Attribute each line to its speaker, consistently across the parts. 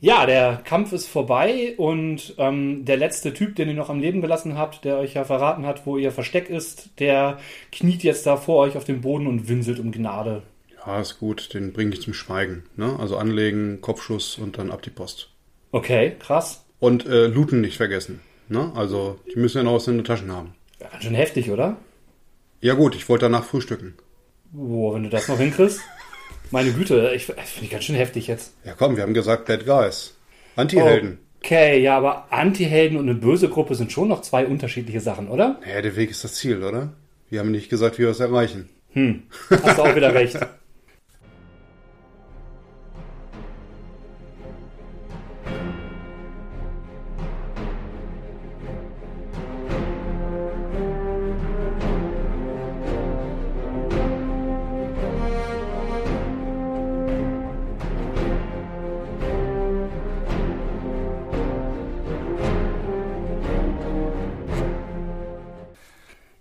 Speaker 1: Ja, der Kampf ist vorbei und ähm, der letzte Typ, den ihr noch am Leben gelassen habt, der euch ja verraten hat, wo ihr Versteck ist, der kniet jetzt da vor euch auf dem Boden und winselt um Gnade.
Speaker 2: Ja, ist gut, den bringe ich zum Schweigen. Ne? Also anlegen, Kopfschuss und dann ab die Post.
Speaker 1: Okay, krass.
Speaker 2: Und äh, looten nicht vergessen. Ne? Also die müssen ja noch was in den Taschen haben.
Speaker 1: Ja, ganz schön heftig, oder?
Speaker 2: Ja gut, ich wollte danach frühstücken.
Speaker 1: Boah, wenn du das noch hinkriegst. Meine Güte, ich finde ich ganz schön heftig jetzt.
Speaker 2: Ja komm, wir haben gesagt Bad Guys. Anti-Helden.
Speaker 1: Okay, ja, aber Anti-Helden und eine böse Gruppe sind schon noch zwei unterschiedliche Sachen, oder?
Speaker 2: Naja, der Weg ist das Ziel, oder? Wir haben nicht gesagt, wie wir es erreichen.
Speaker 1: Hm, hast du auch wieder recht.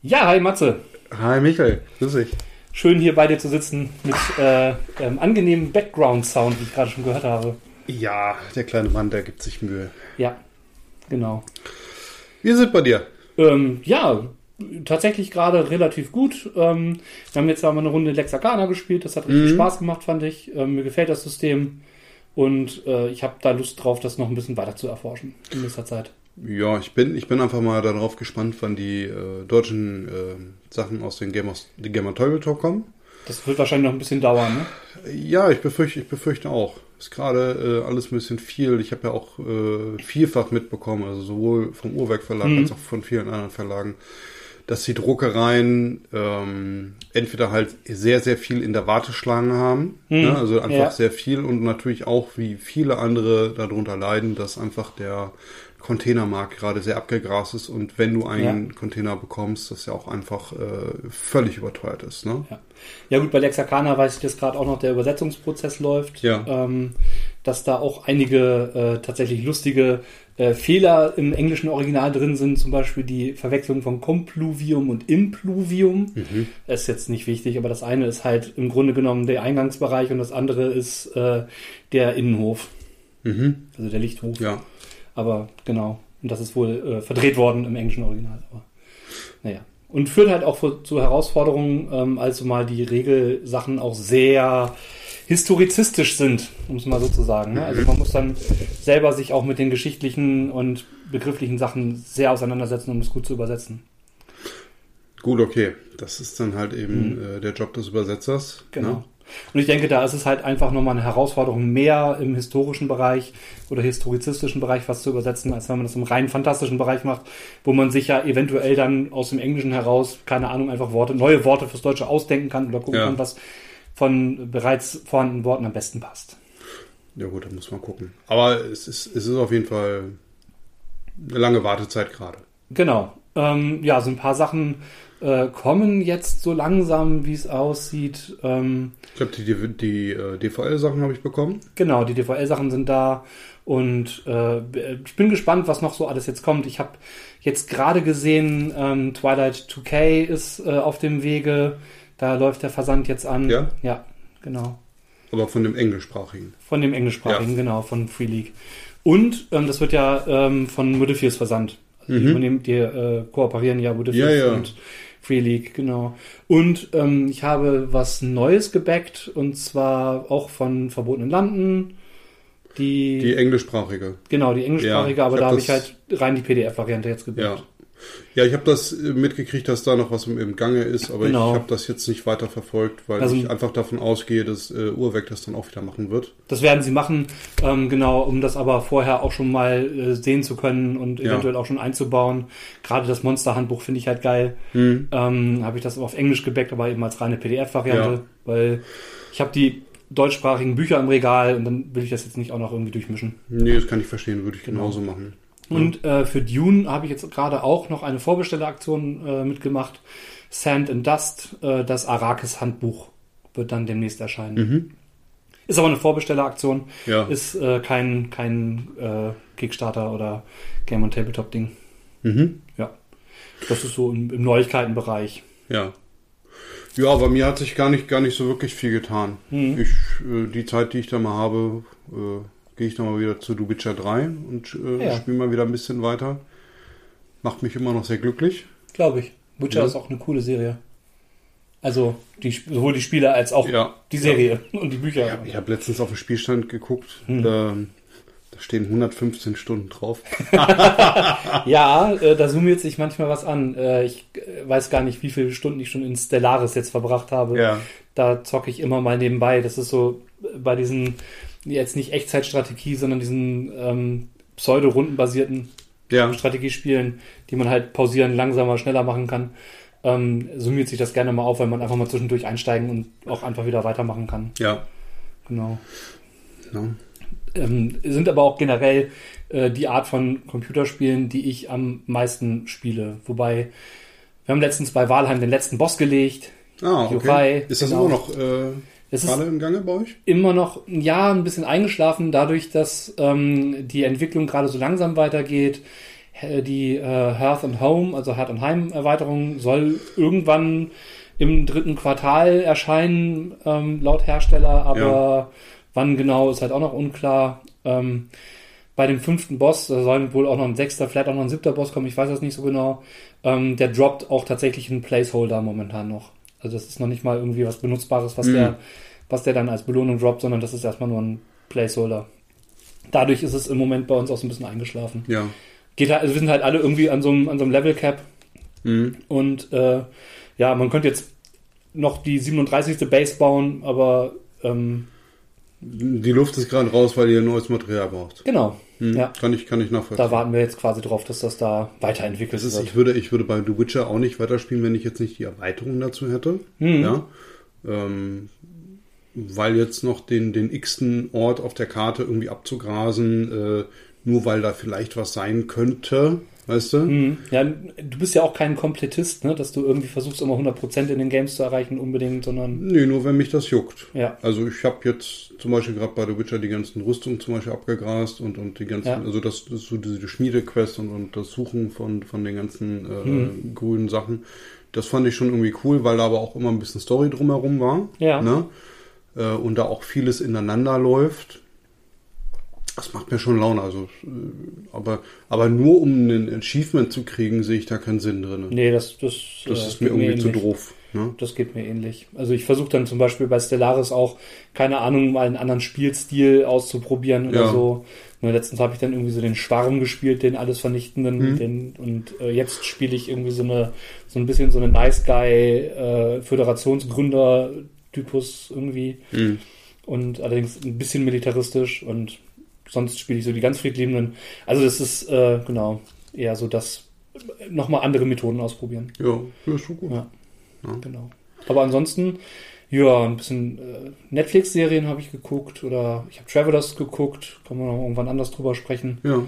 Speaker 1: Ja, hi Matze.
Speaker 2: Hi Michael, grüß dich.
Speaker 1: Schön hier bei dir zu sitzen mit äh, ähm, angenehmem Background-Sound, wie ich gerade schon gehört habe.
Speaker 2: Ja, der kleine Mann, der gibt sich Mühe.
Speaker 1: Ja, genau.
Speaker 2: Wie es bei dir?
Speaker 1: Ähm, ja, tatsächlich gerade relativ gut. Ähm, wir haben jetzt einmal eine Runde Lexacana gespielt. Das hat richtig
Speaker 2: Mhm.
Speaker 1: Spaß gemacht, fand ich. Ähm, mir gefällt das System. Und äh, ich habe da Lust drauf, das noch ein bisschen weiter zu erforschen in nächster Zeit.
Speaker 2: Ja, ich bin, ich bin einfach mal darauf gespannt, wann die äh, deutschen äh, Sachen aus den Game of, die Game Tabletop kommen.
Speaker 1: Das wird wahrscheinlich noch ein bisschen dauern, ne?
Speaker 2: Ja, ich befürchte, ich befürchte auch. Ist gerade äh, alles ein bisschen viel. Ich habe ja auch äh, vielfach mitbekommen, also sowohl vom Uhrwerk Verlag
Speaker 1: Mhm.
Speaker 2: als auch von vielen anderen Verlagen, dass die Druckereien ähm, entweder halt sehr, sehr viel in der Warteschlange haben,
Speaker 1: Mhm.
Speaker 2: ne? also einfach
Speaker 1: Ja.
Speaker 2: sehr viel und natürlich auch wie viele andere darunter leiden, dass einfach der Containermarkt gerade sehr abgegrast ist und wenn du einen Container bekommst, das ja auch einfach äh, völlig überteuert ist. Ne?
Speaker 1: Ja. ja gut, bei Lexacana weiß ich, dass gerade auch noch der Übersetzungsprozess läuft.
Speaker 2: Ja.
Speaker 1: Ähm, dass da auch einige äh, tatsächlich lustige äh, Fehler im englischen Original drin sind. Zum Beispiel die Verwechslung von Compluvium und Impluvium.
Speaker 2: Mhm.
Speaker 1: Ist jetzt nicht wichtig, aber das eine ist halt im Grunde genommen der Eingangsbereich und das andere ist äh, der Innenhof.
Speaker 2: Mhm.
Speaker 1: Also der Lichthof.
Speaker 2: Ja.
Speaker 1: Aber genau. Und das ist wohl äh, verdreht worden im englischen Original. Aber naja. Und führt halt auch für, zu Herausforderungen, ähm, als mal die Regelsachen auch sehr historizistisch sind, um es mal so zu sagen. Ne? Also man muss dann selber sich auch mit den geschichtlichen und begrifflichen Sachen sehr auseinandersetzen, um es gut zu übersetzen.
Speaker 2: Gut, okay. Das ist dann halt eben äh, der Job des Übersetzers.
Speaker 1: Genau.
Speaker 2: Ne?
Speaker 1: Und ich denke, da ist es halt einfach nochmal eine Herausforderung mehr im historischen Bereich oder historizistischen Bereich was zu übersetzen, als wenn man das im rein fantastischen Bereich macht, wo man sich ja eventuell dann aus dem Englischen heraus, keine Ahnung, einfach Worte, neue Worte fürs Deutsche ausdenken kann oder gucken
Speaker 2: Ja.
Speaker 1: kann, was von bereits vorhandenen Worten am besten passt.
Speaker 2: Ja gut, da muss man gucken. Aber es ist, es ist auf jeden Fall eine lange Wartezeit gerade.
Speaker 1: Genau. Ähm, ja, so ein paar Sachen äh, kommen jetzt so langsam, wie es aussieht. Ähm,
Speaker 2: Ich glaube, die, die, die äh, DVL-Sachen habe ich bekommen.
Speaker 1: Genau, die DVL-Sachen sind da und äh, ich bin gespannt, was noch so alles jetzt kommt. Ich habe jetzt gerade gesehen, ähm, Twilight 2K ist äh, auf dem Wege. Da läuft der Versand jetzt an.
Speaker 2: Ja?
Speaker 1: Ja, genau.
Speaker 2: Aber von dem englischsprachigen.
Speaker 1: Von dem englischsprachigen,
Speaker 2: Ja.
Speaker 1: genau, von Free League. Und ähm, das wird ja ähm, von Modifiers versandt. Also die,
Speaker 2: Mhm.
Speaker 1: übernehmen, die äh, kooperieren ja Modifiers
Speaker 2: Ja, ja.
Speaker 1: und Free League, genau. Und ähm, ich habe was Neues gebackt und zwar auch von Verbotenen Landen. Die,
Speaker 2: Die englischsprachige.
Speaker 1: genau, die englischsprachige,
Speaker 2: Ja,
Speaker 1: aber
Speaker 2: ich
Speaker 1: da
Speaker 2: hab
Speaker 1: habe ich halt rein die PDF-Variante jetzt gebackt.
Speaker 2: Ja. Ja, ich habe das äh, mitgekriegt, dass da noch was im, im Gange ist, aber
Speaker 1: Genau.
Speaker 2: ich habe das jetzt nicht weiter verfolgt, weil
Speaker 1: Also-
Speaker 2: ich einfach davon ausgehe, dass äh, Uhrwerk das dann auch wieder machen wird.
Speaker 1: Das werden sie machen, ähm, genau, um das aber vorher auch schon mal äh, sehen zu können und
Speaker 2: Ja.
Speaker 1: eventuell auch schon einzubauen. Gerade das Monster-Handbuch finde ich halt geil.
Speaker 2: Hm.
Speaker 1: Ähm, habe ich das auf Englisch gebackt, aber eben als reine PDF-Variante,
Speaker 2: Ja.
Speaker 1: weil ich habe die deutschsprachigen Bücher im Regal und dann will ich das jetzt nicht auch noch irgendwie durchmischen.
Speaker 2: Nee, das kann ich verstehen, würde ich
Speaker 1: Genau.
Speaker 2: genauso machen.
Speaker 1: Und äh, für Dune habe ich jetzt gerade auch noch eine Vorbestelleraktion äh, mitgemacht. Sand and Dust, äh, das Arrakis-Handbuch wird dann demnächst erscheinen.
Speaker 2: Mhm.
Speaker 1: Ist aber eine Vorbestelleraktion,
Speaker 2: Ja.
Speaker 1: ist äh, kein, kein äh, Kickstarter oder Game on Tabletop Ding.
Speaker 2: Mhm.
Speaker 1: Ja, das ist so im, im Neuigkeitenbereich.
Speaker 2: Ja. Ja, bei mir hat sich gar nicht, gar nicht so wirklich viel getan.
Speaker 1: Mhm.
Speaker 2: Ich, äh, die Zeit, die ich da mal habe, äh, gehe ich nochmal wieder zu The Witcher 3 und äh,
Speaker 1: Ja.
Speaker 2: spiele mal wieder ein bisschen weiter. Macht mich immer noch sehr glücklich.
Speaker 1: Glaube ich. Witcher
Speaker 2: Ja.
Speaker 1: ist auch eine coole Serie. Also die, sowohl die Spiele als auch
Speaker 2: Ja.
Speaker 1: die Serie und die Bücher.
Speaker 2: Ich habe letztens auf den Spielstand geguckt.
Speaker 1: Hm.
Speaker 2: Da, da stehen 115 Stunden drauf.
Speaker 1: Ja, äh, da summiert sich manchmal was an. Äh, ich äh, weiß gar nicht, wie viele Stunden ich schon in Stellaris jetzt verbracht habe. Da zocke ich immer mal nebenbei. Das ist so äh, bei diesen, jetzt nicht Echtzeitstrategie, sondern diesen ähm, pseudo-rundenbasierten
Speaker 2: Ja.
Speaker 1: Strategiespielen, die man halt pausieren, langsamer, schneller machen kann, ähm, summiert sich das gerne mal auf, weil man einfach mal zwischendurch einsteigen und auch einfach wieder weitermachen kann.
Speaker 2: Ja.
Speaker 1: Genau.
Speaker 2: ja.
Speaker 1: Ähm, sind aber auch generell äh, die Art von Computerspielen, die ich am meisten spiele. Wobei, wir haben letztens bei Walheim den letzten Boss gelegt.
Speaker 2: Ah, okay.
Speaker 1: Yokai,
Speaker 2: ist das
Speaker 1: genau.
Speaker 2: immer noch äh,
Speaker 1: Es ist
Speaker 2: im Gange bei euch?
Speaker 1: immer noch, ja, ein bisschen eingeschlafen, dadurch, dass ähm, die Entwicklung gerade so langsam weitergeht. Äh, Die äh, Hearth and Home, also Hearth and Heim Erweiterung, soll irgendwann im dritten Quartal erscheinen, ähm, laut Hersteller, aber
Speaker 2: Ja.
Speaker 1: wann genau ist halt auch noch unklar. Ähm, bei dem fünften Boss, da soll wohl auch noch ein sechster, vielleicht auch noch ein siebter Boss kommen, ich weiß das nicht so genau. Ähm, der droppt auch tatsächlich einen Placeholder momentan noch. Also das ist noch nicht mal irgendwie was Benutzbares, was
Speaker 2: Mhm.
Speaker 1: der was der dann als Belohnung droppt, sondern das ist erstmal nur ein Placeholder. Dadurch ist es im Moment bei uns auch so ein bisschen eingeschlafen.
Speaker 2: Ja.
Speaker 1: Geht halt, also wir sind halt alle irgendwie an so einem, an so einem Level Cap
Speaker 2: Mhm.
Speaker 1: und äh, ja, man könnte jetzt noch die 37. Base bauen, aber ähm,
Speaker 2: Die Luft ist gerade raus, weil ihr neues Material braucht.
Speaker 1: genau,
Speaker 2: Mhm.
Speaker 1: Ja.
Speaker 2: Kann ich, kann ich nachvollziehen.
Speaker 1: da warten wir jetzt quasi drauf, dass das da weiterentwickelt
Speaker 2: Das ist,
Speaker 1: wird.
Speaker 2: ich würde, ich würde bei The Witcher auch nicht weiterspielen, wenn ich jetzt nicht die Erweiterung dazu hätte.
Speaker 1: Mhm.
Speaker 2: Ja. Ähm, weil jetzt noch den, den x-ten Ort auf der Karte irgendwie abzugrasen, äh, nur weil da vielleicht was sein könnte, weißt du?
Speaker 1: Mhm. Ja, du bist ja auch kein Komplettist, ne? dass du irgendwie versuchst, immer 100% in den Games zu erreichen unbedingt, sondern
Speaker 2: Nee, nur wenn mich das juckt.
Speaker 1: ja.
Speaker 2: Also ich habe jetzt zum Beispiel gerade bei The Witcher die ganzen Rüstungen zum Beispiel abgegrast und, und die ganzen,
Speaker 1: Ja.
Speaker 2: also das, das so diese Schmiedequest und, und das Suchen von, von den ganzen äh,
Speaker 1: Hm.
Speaker 2: grünen Sachen. Das fand ich schon irgendwie cool, weil da aber auch immer ein bisschen Story drumherum war.
Speaker 1: Ja.
Speaker 2: Ne? Äh, und da auch vieles ineinander läuft. Das macht mir schon Laune. Also, äh, aber, aber nur um ein Achievement zu kriegen, sehe ich da keinen Sinn drin.
Speaker 1: Nee, das, das,
Speaker 2: Das
Speaker 1: äh,
Speaker 2: ist mir irgendwie zu
Speaker 1: ähnlich.
Speaker 2: doof. Ne?
Speaker 1: Das geht mir ähnlich. Also ich versuche dann zum Beispiel bei Stellaris auch, keine Ahnung, mal einen anderen Spielstil auszuprobieren oder
Speaker 2: Ja.
Speaker 1: so. Nur letztens habe ich dann irgendwie so den Schwarm gespielt, den alles vernichtenden.
Speaker 2: Mhm.
Speaker 1: Den, und äh, jetzt spiele ich irgendwie so eine, so ein bisschen so eine Nice Guy äh, Föderationsgründer-Typus irgendwie.
Speaker 2: Mhm.
Speaker 1: Und allerdings ein bisschen militaristisch und sonst spiele ich so die ganz friedliebenden. Also das ist äh, genau eher so das nochmal andere Methoden ausprobieren.
Speaker 2: Ja, ja, ist schon gut.
Speaker 1: Ja.
Speaker 2: Ja.
Speaker 1: Genau. Aber ansonsten, ja, ein bisschen äh, Netflix-Serien habe ich geguckt oder ich habe Travelers geguckt, kann man noch irgendwann anders drüber sprechen.
Speaker 2: Ja.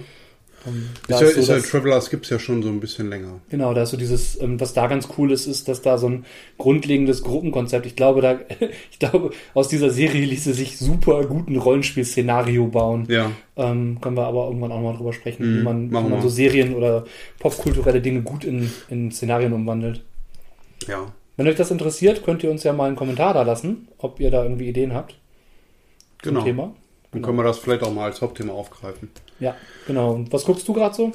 Speaker 1: Ähm,
Speaker 2: Ist ja,
Speaker 1: so
Speaker 2: ist ja, Travelers gibt's ja schon so ein bisschen länger.
Speaker 1: Genau, da ist so dieses, ähm, was da ganz cool ist, ist, dass da so ein grundlegendes Gruppenkonzept, ich glaube, da, ich glaube, aus dieser Serie ließe sich super guten Rollenspiel-Szenario bauen.
Speaker 2: Ja.
Speaker 1: Ähm, können wir aber irgendwann auch mal drüber sprechen,
Speaker 2: Mhm,
Speaker 1: wie man, wie man so Serien oder popkulturelle Dinge gut in, in Szenarien umwandelt.
Speaker 2: Ja.
Speaker 1: Wenn euch das interessiert, könnt ihr uns ja mal einen Kommentar da lassen, ob ihr da irgendwie Ideen habt zum
Speaker 2: Genau.
Speaker 1: Thema.
Speaker 2: Dann können wir das vielleicht auch mal als Hauptthema aufgreifen.
Speaker 1: Ja, genau. Und was guckst du gerade so?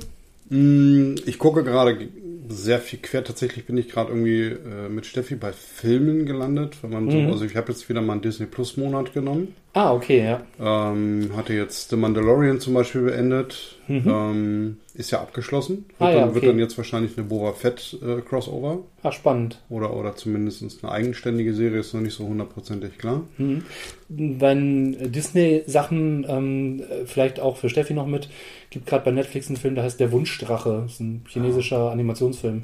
Speaker 2: Mm, Ich gucke gerade sehr viel quer. Tatsächlich bin ich gerade irgendwie äh, mit Steffi bei Filmen gelandet. Wenn man so,
Speaker 1: Mhm.
Speaker 2: also ich habe jetzt wieder mal einen Disney Plus Monat genommen.
Speaker 1: Ah, okay, ja.
Speaker 2: Ähm, hatte jetzt The Mandalorian zum Beispiel beendet.
Speaker 1: Mhm.
Speaker 2: Ähm, ist ja abgeschlossen. Wird,
Speaker 1: Ah, ja,
Speaker 2: dann, wird
Speaker 1: okay.
Speaker 2: dann jetzt wahrscheinlich eine Boba Fett äh, Crossover.
Speaker 1: Ah, spannend.
Speaker 2: Oder, oder zumindest eine eigenständige Serie, ist noch nicht so hundertprozentig klar.
Speaker 1: Mhm. Wenn Disney-Sachen, ähm, äh, vielleicht auch für Steffi noch mit, gibt gerade bei Netflix einen Film, der heißt Der Wunschdrache. Das ist ein chinesischer Animationsfilm.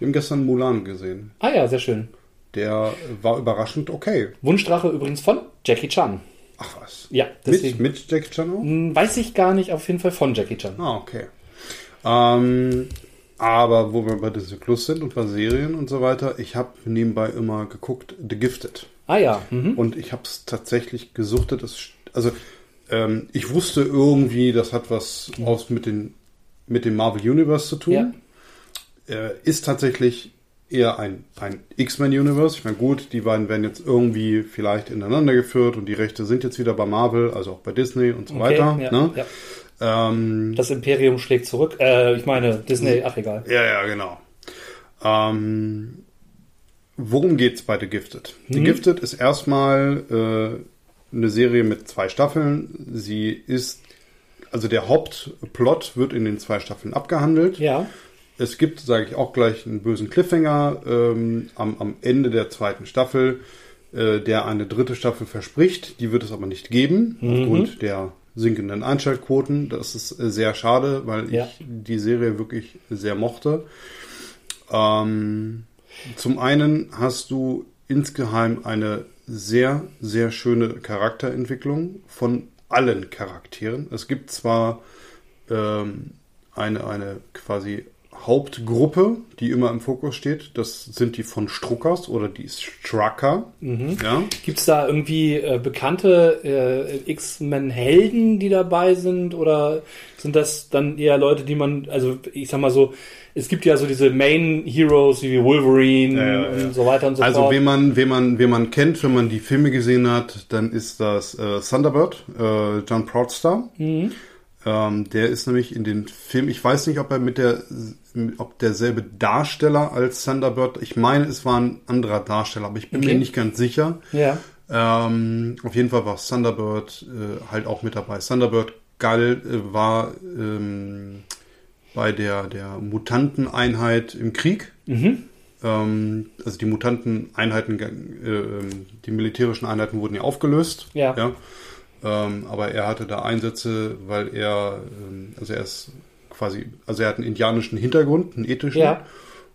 Speaker 2: Wir haben gestern Mulan gesehen.
Speaker 1: Ah ja, sehr schön.
Speaker 2: Der war überraschend okay.
Speaker 1: Wunschdrache übrigens von Jackie Chan.
Speaker 2: Ach was.
Speaker 1: Ja,
Speaker 2: Mit,
Speaker 1: deswegen.
Speaker 2: mit Jackie Chan auch?
Speaker 1: Hm, Weiß ich gar nicht, auf jeden Fall von Jackie Chan.
Speaker 2: Ah, okay. Ähm, aber wo wir bei Disney Plus sind und bei Serien und so weiter, ich habe nebenbei immer geguckt The Gifted.
Speaker 1: Ah ja, mhm.
Speaker 2: Und ich habe es tatsächlich gesuchtet. Es, also ähm, ich wusste irgendwie, das hat was aus mit, den, mit dem Marvel Universe zu tun.
Speaker 1: Ja.
Speaker 2: Äh, ist tatsächlich eher ein, ein X-Men-Universe. Ich meine, gut, die beiden werden jetzt irgendwie vielleicht ineinander geführt und die Rechte sind jetzt wieder bei Marvel, also auch bei Disney und so
Speaker 1: Okay,
Speaker 2: weiter.
Speaker 1: ja,
Speaker 2: ne?
Speaker 1: ja.
Speaker 2: Ähm,
Speaker 1: Das Imperium schlägt zurück. Äh, ich meine, Disney, ach egal.
Speaker 2: ja, ja, genau. Ähm, worum geht's bei The Gifted? The Gifted ist erstmal äh, eine Serie mit zwei Staffeln. Sie ist, also der Hauptplot wird in den zwei Staffeln abgehandelt.
Speaker 1: Ja.
Speaker 2: Es gibt, sage ich auch gleich, einen bösen Cliffhanger ähm, am, am Ende der zweiten Staffel, äh, der eine dritte Staffel verspricht. Die wird es aber nicht geben, aufgrund der sinkenden Einschaltquoten. Das ist äh, sehr schade, weil
Speaker 1: Ja.
Speaker 2: ich die Serie wirklich sehr mochte. Ähm, zum einen hast du insgeheim eine sehr, sehr schöne Charakterentwicklung von allen Charakteren. Es gibt zwar ähm, eine, eine quasi Hauptgruppe, die immer im Fokus steht. Das sind die von Struckers oder die Strucker. Ja.
Speaker 1: Gibt es da irgendwie äh, bekannte äh, X-Men-Helden, die dabei sind? Oder sind das dann eher Leute, die man, also ich sag mal so, es gibt ja so diese Main-Heroes wie Wolverine
Speaker 2: Ja, ja, ja.
Speaker 1: und so weiter und so
Speaker 2: Also
Speaker 1: fort.
Speaker 2: wen man, wen man, wen man kennt, wenn man die Filme gesehen hat, dann ist das äh, Thunderbird, äh, John Proudstar.
Speaker 1: Mhm.
Speaker 2: Ähm, der ist nämlich in den Film, ich weiß nicht, ob er mit der, ob derselbe Darsteller als Thunderbird, ich meine, es war ein anderer Darsteller, aber ich bin
Speaker 1: Okay.
Speaker 2: mir nicht ganz sicher.
Speaker 1: ja.
Speaker 2: Ähm, auf jeden Fall war Thunderbird äh, halt auch mit dabei. Thunderbird Gall äh, war ähm, bei der, der Mutanteneinheit im Krieg.
Speaker 1: Mhm.
Speaker 2: Ähm, also die Mutanteneinheiten, äh, ähm, die militärischen Einheiten wurden ja aufgelöst.
Speaker 1: Ja.
Speaker 2: Ähm, aber er hatte da Einsätze, weil er, ähm, also er ist quasi, also er hat einen indianischen Hintergrund, einen ethischen.
Speaker 1: Ja.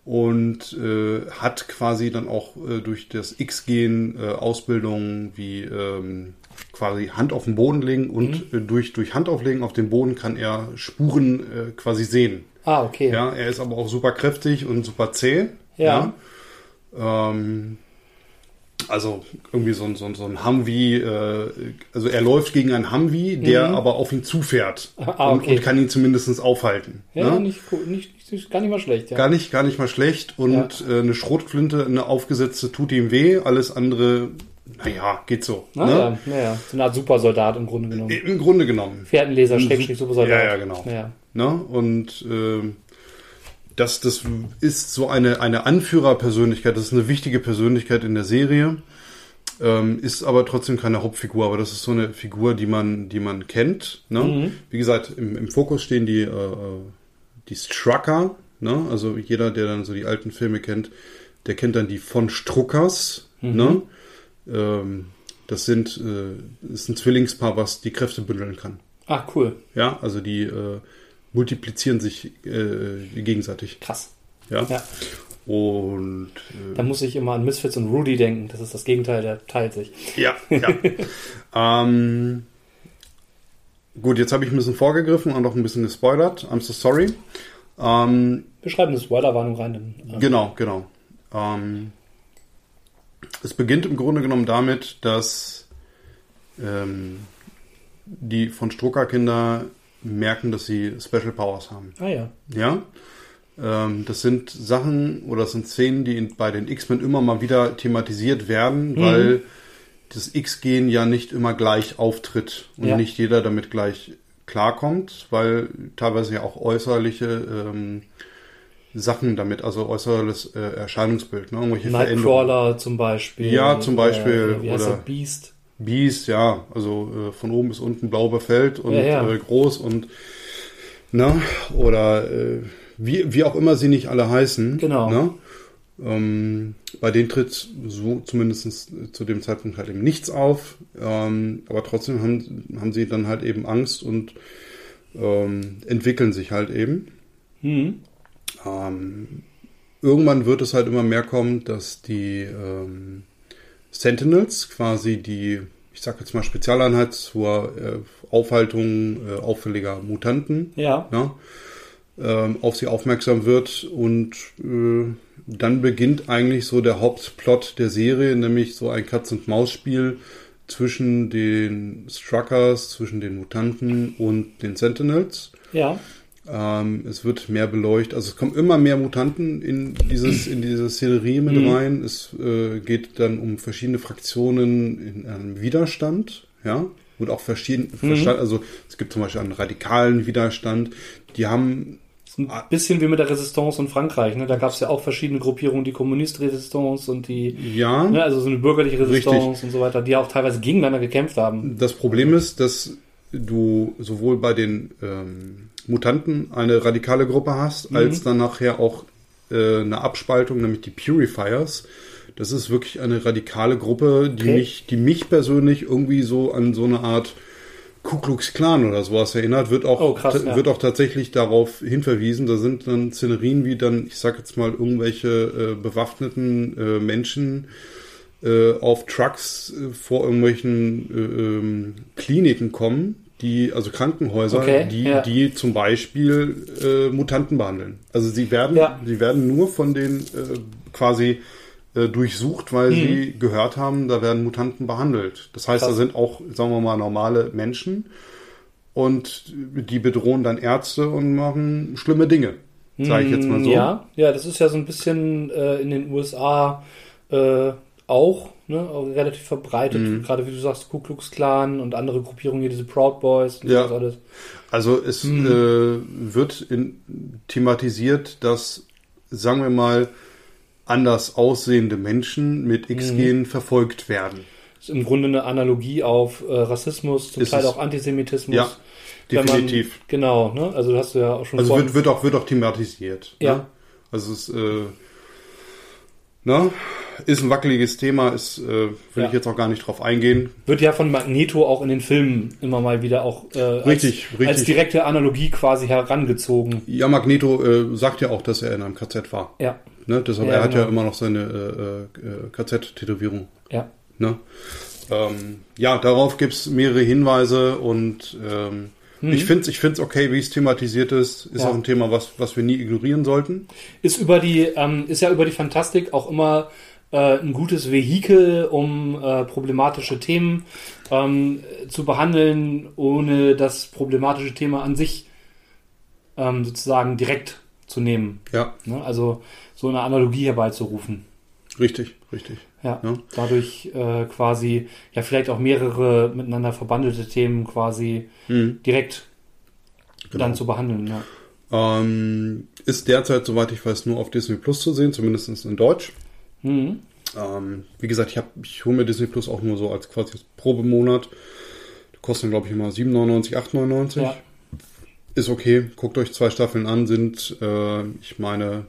Speaker 2: Und äh, hat quasi dann auch äh, durch das X-Gen äh, Ausbildungen wie ähm, quasi Hand auf den Boden legen und
Speaker 1: Mhm.
Speaker 2: äh, durch, durch Handauflegen auf den Boden kann er Spuren äh, quasi sehen.
Speaker 1: Ah, okay.
Speaker 2: Ja, er ist aber auch super kräftig und super zäh.
Speaker 1: Ja.
Speaker 2: Ja. Ähm, also irgendwie so ein, so ein, so ein Humvee, äh, also er läuft gegen einen Humvee, der aber auf ihn zufährt
Speaker 1: Ah,
Speaker 2: und,
Speaker 1: okay.
Speaker 2: und kann ihn zumindest aufhalten.
Speaker 1: Ja,
Speaker 2: ne?
Speaker 1: nicht, nicht, nicht, gar nicht mal schlecht. Ja.
Speaker 2: Gar nicht, gar nicht mal schlecht. Und äh, eine Schrotflinte, eine aufgesetzte, tut ihm weh. Alles andere, naja, geht so.
Speaker 1: Ah,
Speaker 2: ne?
Speaker 1: ja, ja, ja. So eine Art Supersoldat im Grunde genommen.
Speaker 2: Im Grunde genommen.
Speaker 1: Pferdenleser, Schrägstrich, Supersoldat.
Speaker 2: Ja, ja, genau.
Speaker 1: Ja.
Speaker 2: Ne? Und ähm, das, das ist so eine, eine Anführerpersönlichkeit, das ist eine wichtige Persönlichkeit in der Serie, ähm, ist aber trotzdem keine Hauptfigur, aber das ist so eine Figur, die man, die man kennt. Ne? Wie gesagt, im, im Fokus stehen die, äh, äh, die Strucker, ne? also jeder, der dann so die alten Filme kennt, der kennt dann die von Struckers. Ne? Ähm, das sind äh, ist ein Zwillingspaar, was die Kräfte bündeln kann.
Speaker 1: Ah, cool.
Speaker 2: Ja, also die äh, multiplizieren sich äh, gegenseitig.
Speaker 1: Krass.
Speaker 2: Ja.
Speaker 1: Ja.
Speaker 2: Und
Speaker 1: Da muss ich immer an Misfits und Rudy denken. Das ist das Gegenteil, der teilt sich.
Speaker 2: äh, ja, ja. ähm, gut, jetzt habe ich ein bisschen vorgegriffen und auch ein bisschen gespoilert. I'm so sorry. Ähm,
Speaker 1: Wir schreiben eine Spoilerwarnung rein. Dann, äh,
Speaker 2: Genau, genau. Ähm, es beginnt im Grunde genommen damit, dass ähm, die von Strucker-Kinder merken, dass sie Special Powers haben.
Speaker 1: Ah ja.
Speaker 2: Ja. Ähm, das sind Sachen oder das sind Szenen, die in, bei den X-Men immer mal wieder thematisiert werden, weil das X-Gen ja nicht immer gleich auftritt und
Speaker 1: Ja.
Speaker 2: nicht jeder damit gleich klarkommt, weil teilweise ja auch äußerliche ähm, Sachen damit, also äußerliches äh, Erscheinungsbild, ne? irgendwelche.
Speaker 1: Nightcrawler zum Beispiel.
Speaker 2: Ja, zum Beispiel,
Speaker 1: Äh, wie heißt
Speaker 2: oder-
Speaker 1: der? Beast.
Speaker 2: Beast, ja, also äh, von oben bis unten blau befällt und
Speaker 1: Ja, ja.
Speaker 2: Äh, groß und ne, oder äh, wie, wie auch immer sie nicht alle heißen.
Speaker 1: Genau.
Speaker 2: Ne? Ähm, bei denen tritt so zumindest zu dem Zeitpunkt halt eben nichts auf, ähm, aber trotzdem haben, haben sie dann halt eben Angst und ähm, entwickeln sich halt eben.
Speaker 1: Hm.
Speaker 2: Ähm, irgendwann wird es halt immer mehr kommen, dass die ähm, Sentinels, quasi die, ich sag jetzt mal Spezialeinheit zur äh, Aufhaltung äh, auffälliger Mutanten,
Speaker 1: Ja.
Speaker 2: ja, ähm, auf sie aufmerksam wird und äh, dann beginnt eigentlich so der Hauptplot der Serie, nämlich so ein Katz-und-Maus-Spiel zwischen den Struckers, zwischen den Mutanten und den Sentinels.
Speaker 1: Ja.
Speaker 2: Ähm, es wird mehr beleuchtet. Also es kommen immer mehr Mutanten in dieses in diese Szenerie mit
Speaker 1: Mhm.
Speaker 2: rein. Es äh, geht dann um verschiedene Fraktionen in einem Widerstand, ja. Und auch verschieden,
Speaker 1: Mhm.
Speaker 2: Also es gibt zum Beispiel einen radikalen Widerstand. Die haben
Speaker 1: ein bisschen wie mit der Resistance in Frankreich. Ne? Da gab es ja auch verschiedene Gruppierungen, die Kommunist-Resistance und die,
Speaker 2: ja.
Speaker 1: ne, also so eine bürgerliche Resistance
Speaker 2: Richtig.
Speaker 1: und so weiter, die auch teilweise gegeneinander gekämpft haben.
Speaker 2: Das Problem ist, dass du sowohl bei den ähm, Mutanten eine radikale Gruppe hast,
Speaker 1: Mhm.
Speaker 2: als dann nachher auch äh, eine Abspaltung, nämlich die Purifiers. Das ist wirklich eine radikale Gruppe, die
Speaker 1: Okay.
Speaker 2: mich, die mich persönlich irgendwie so an so eine Art Ku Klux Klan oder sowas erinnert, wird auch,
Speaker 1: Oh, krass, ja.
Speaker 2: wird auch tatsächlich darauf hinverwiesen. Da sind dann Szenerien wie dann, ich sag jetzt mal, irgendwelche äh, bewaffneten äh, Menschen äh, auf Trucks äh, vor irgendwelchen äh, ähm, Kliniken kommen, die, also Krankenhäuser,
Speaker 1: Okay,
Speaker 2: die,
Speaker 1: ja.
Speaker 2: die zum Beispiel äh, Mutanten behandeln. Also sie werden,
Speaker 1: Ja.
Speaker 2: sie werden nur von den äh, quasi äh, durchsucht, weil
Speaker 1: Mhm.
Speaker 2: sie gehört haben, da werden Mutanten behandelt. Das heißt,
Speaker 1: Krass.
Speaker 2: da sind auch, sagen wir mal, normale Menschen und die bedrohen dann Ärzte und machen schlimme Dinge. Sage ich jetzt mal so.
Speaker 1: Mm, Ja, ja, das ist ja so ein bisschen äh, in den USA äh, auch, ne, auch relativ verbreitet.
Speaker 2: Mhm.
Speaker 1: Gerade wie du sagst, Ku Klux Klan und andere Gruppierungen hier, diese Proud Boys und
Speaker 2: Ja.
Speaker 1: alles.
Speaker 2: Also es
Speaker 1: Mhm.
Speaker 2: äh, wird in, thematisiert, dass, sagen wir mal, anders aussehende Menschen mit
Speaker 1: Mhm.
Speaker 2: X-Gen verfolgt werden.
Speaker 1: Ist im Grunde eine Analogie auf äh, Rassismus, zum
Speaker 2: Ist
Speaker 1: Teil
Speaker 2: es.
Speaker 1: auch Antisemitismus.
Speaker 2: Ja, definitiv.
Speaker 1: Man, genau, ne? Also das hast du ja auch schon
Speaker 2: Also wird, wird, auch, wird auch thematisiert.
Speaker 1: Ja.
Speaker 2: Ne? Also es äh, ne? ist ein wackeliges Thema, ist, äh, will
Speaker 1: Ja.
Speaker 2: ich jetzt auch gar nicht drauf eingehen.
Speaker 1: Wird ja von Magneto auch in den Filmen immer mal wieder auch äh,
Speaker 2: Richtig,
Speaker 1: als,
Speaker 2: richtig.
Speaker 1: als direkte Analogie quasi herangezogen.
Speaker 2: Ja, Magneto äh, sagt ja auch, dass er in einem KZ war.
Speaker 1: Ja,
Speaker 2: Ne? Deshalb,
Speaker 1: Ja,
Speaker 2: er hat ja
Speaker 1: genau.
Speaker 2: immer noch seine äh, äh, KZ-Tätowierung.
Speaker 1: ja.
Speaker 2: Ne? Ähm, ja, darauf gibt's mehrere Hinweise und ähm, ich finde es ich find's okay, wie es thematisiert ist. Ist
Speaker 1: Mhm. Ja.
Speaker 2: auch ein Thema, was, was wir nie ignorieren sollten.
Speaker 1: Ist über die, ähm, ist ja über die Fantastik auch immer äh, ein gutes Vehikel, um äh, problematische Themen ähm, zu behandeln, ohne das problematische Thema an sich ähm, sozusagen direkt zu nehmen.
Speaker 2: Ja,
Speaker 1: Ne? Also so eine Analogie herbeizurufen.
Speaker 2: Richtig, richtig.
Speaker 1: Ja,
Speaker 2: Ja.
Speaker 1: dadurch äh, quasi ja vielleicht auch mehrere miteinander verbandelte Themen quasi
Speaker 2: Mhm.
Speaker 1: direkt
Speaker 2: Genau.
Speaker 1: dann zu behandeln. Ja.
Speaker 2: Ähm, ist derzeit, soweit ich weiß, nur auf Disney Plus zu sehen, zumindest in Deutsch.
Speaker 1: Mhm.
Speaker 2: Ähm, wie gesagt, ich, hab- ich hole mir Disney Plus auch nur so als quasi als Probemonat. Die kosten, glaube ich, immer 7,99, 8,99.
Speaker 1: Ja.
Speaker 2: Ist okay. Guckt euch zwei Staffeln an, sind, äh, ich meine,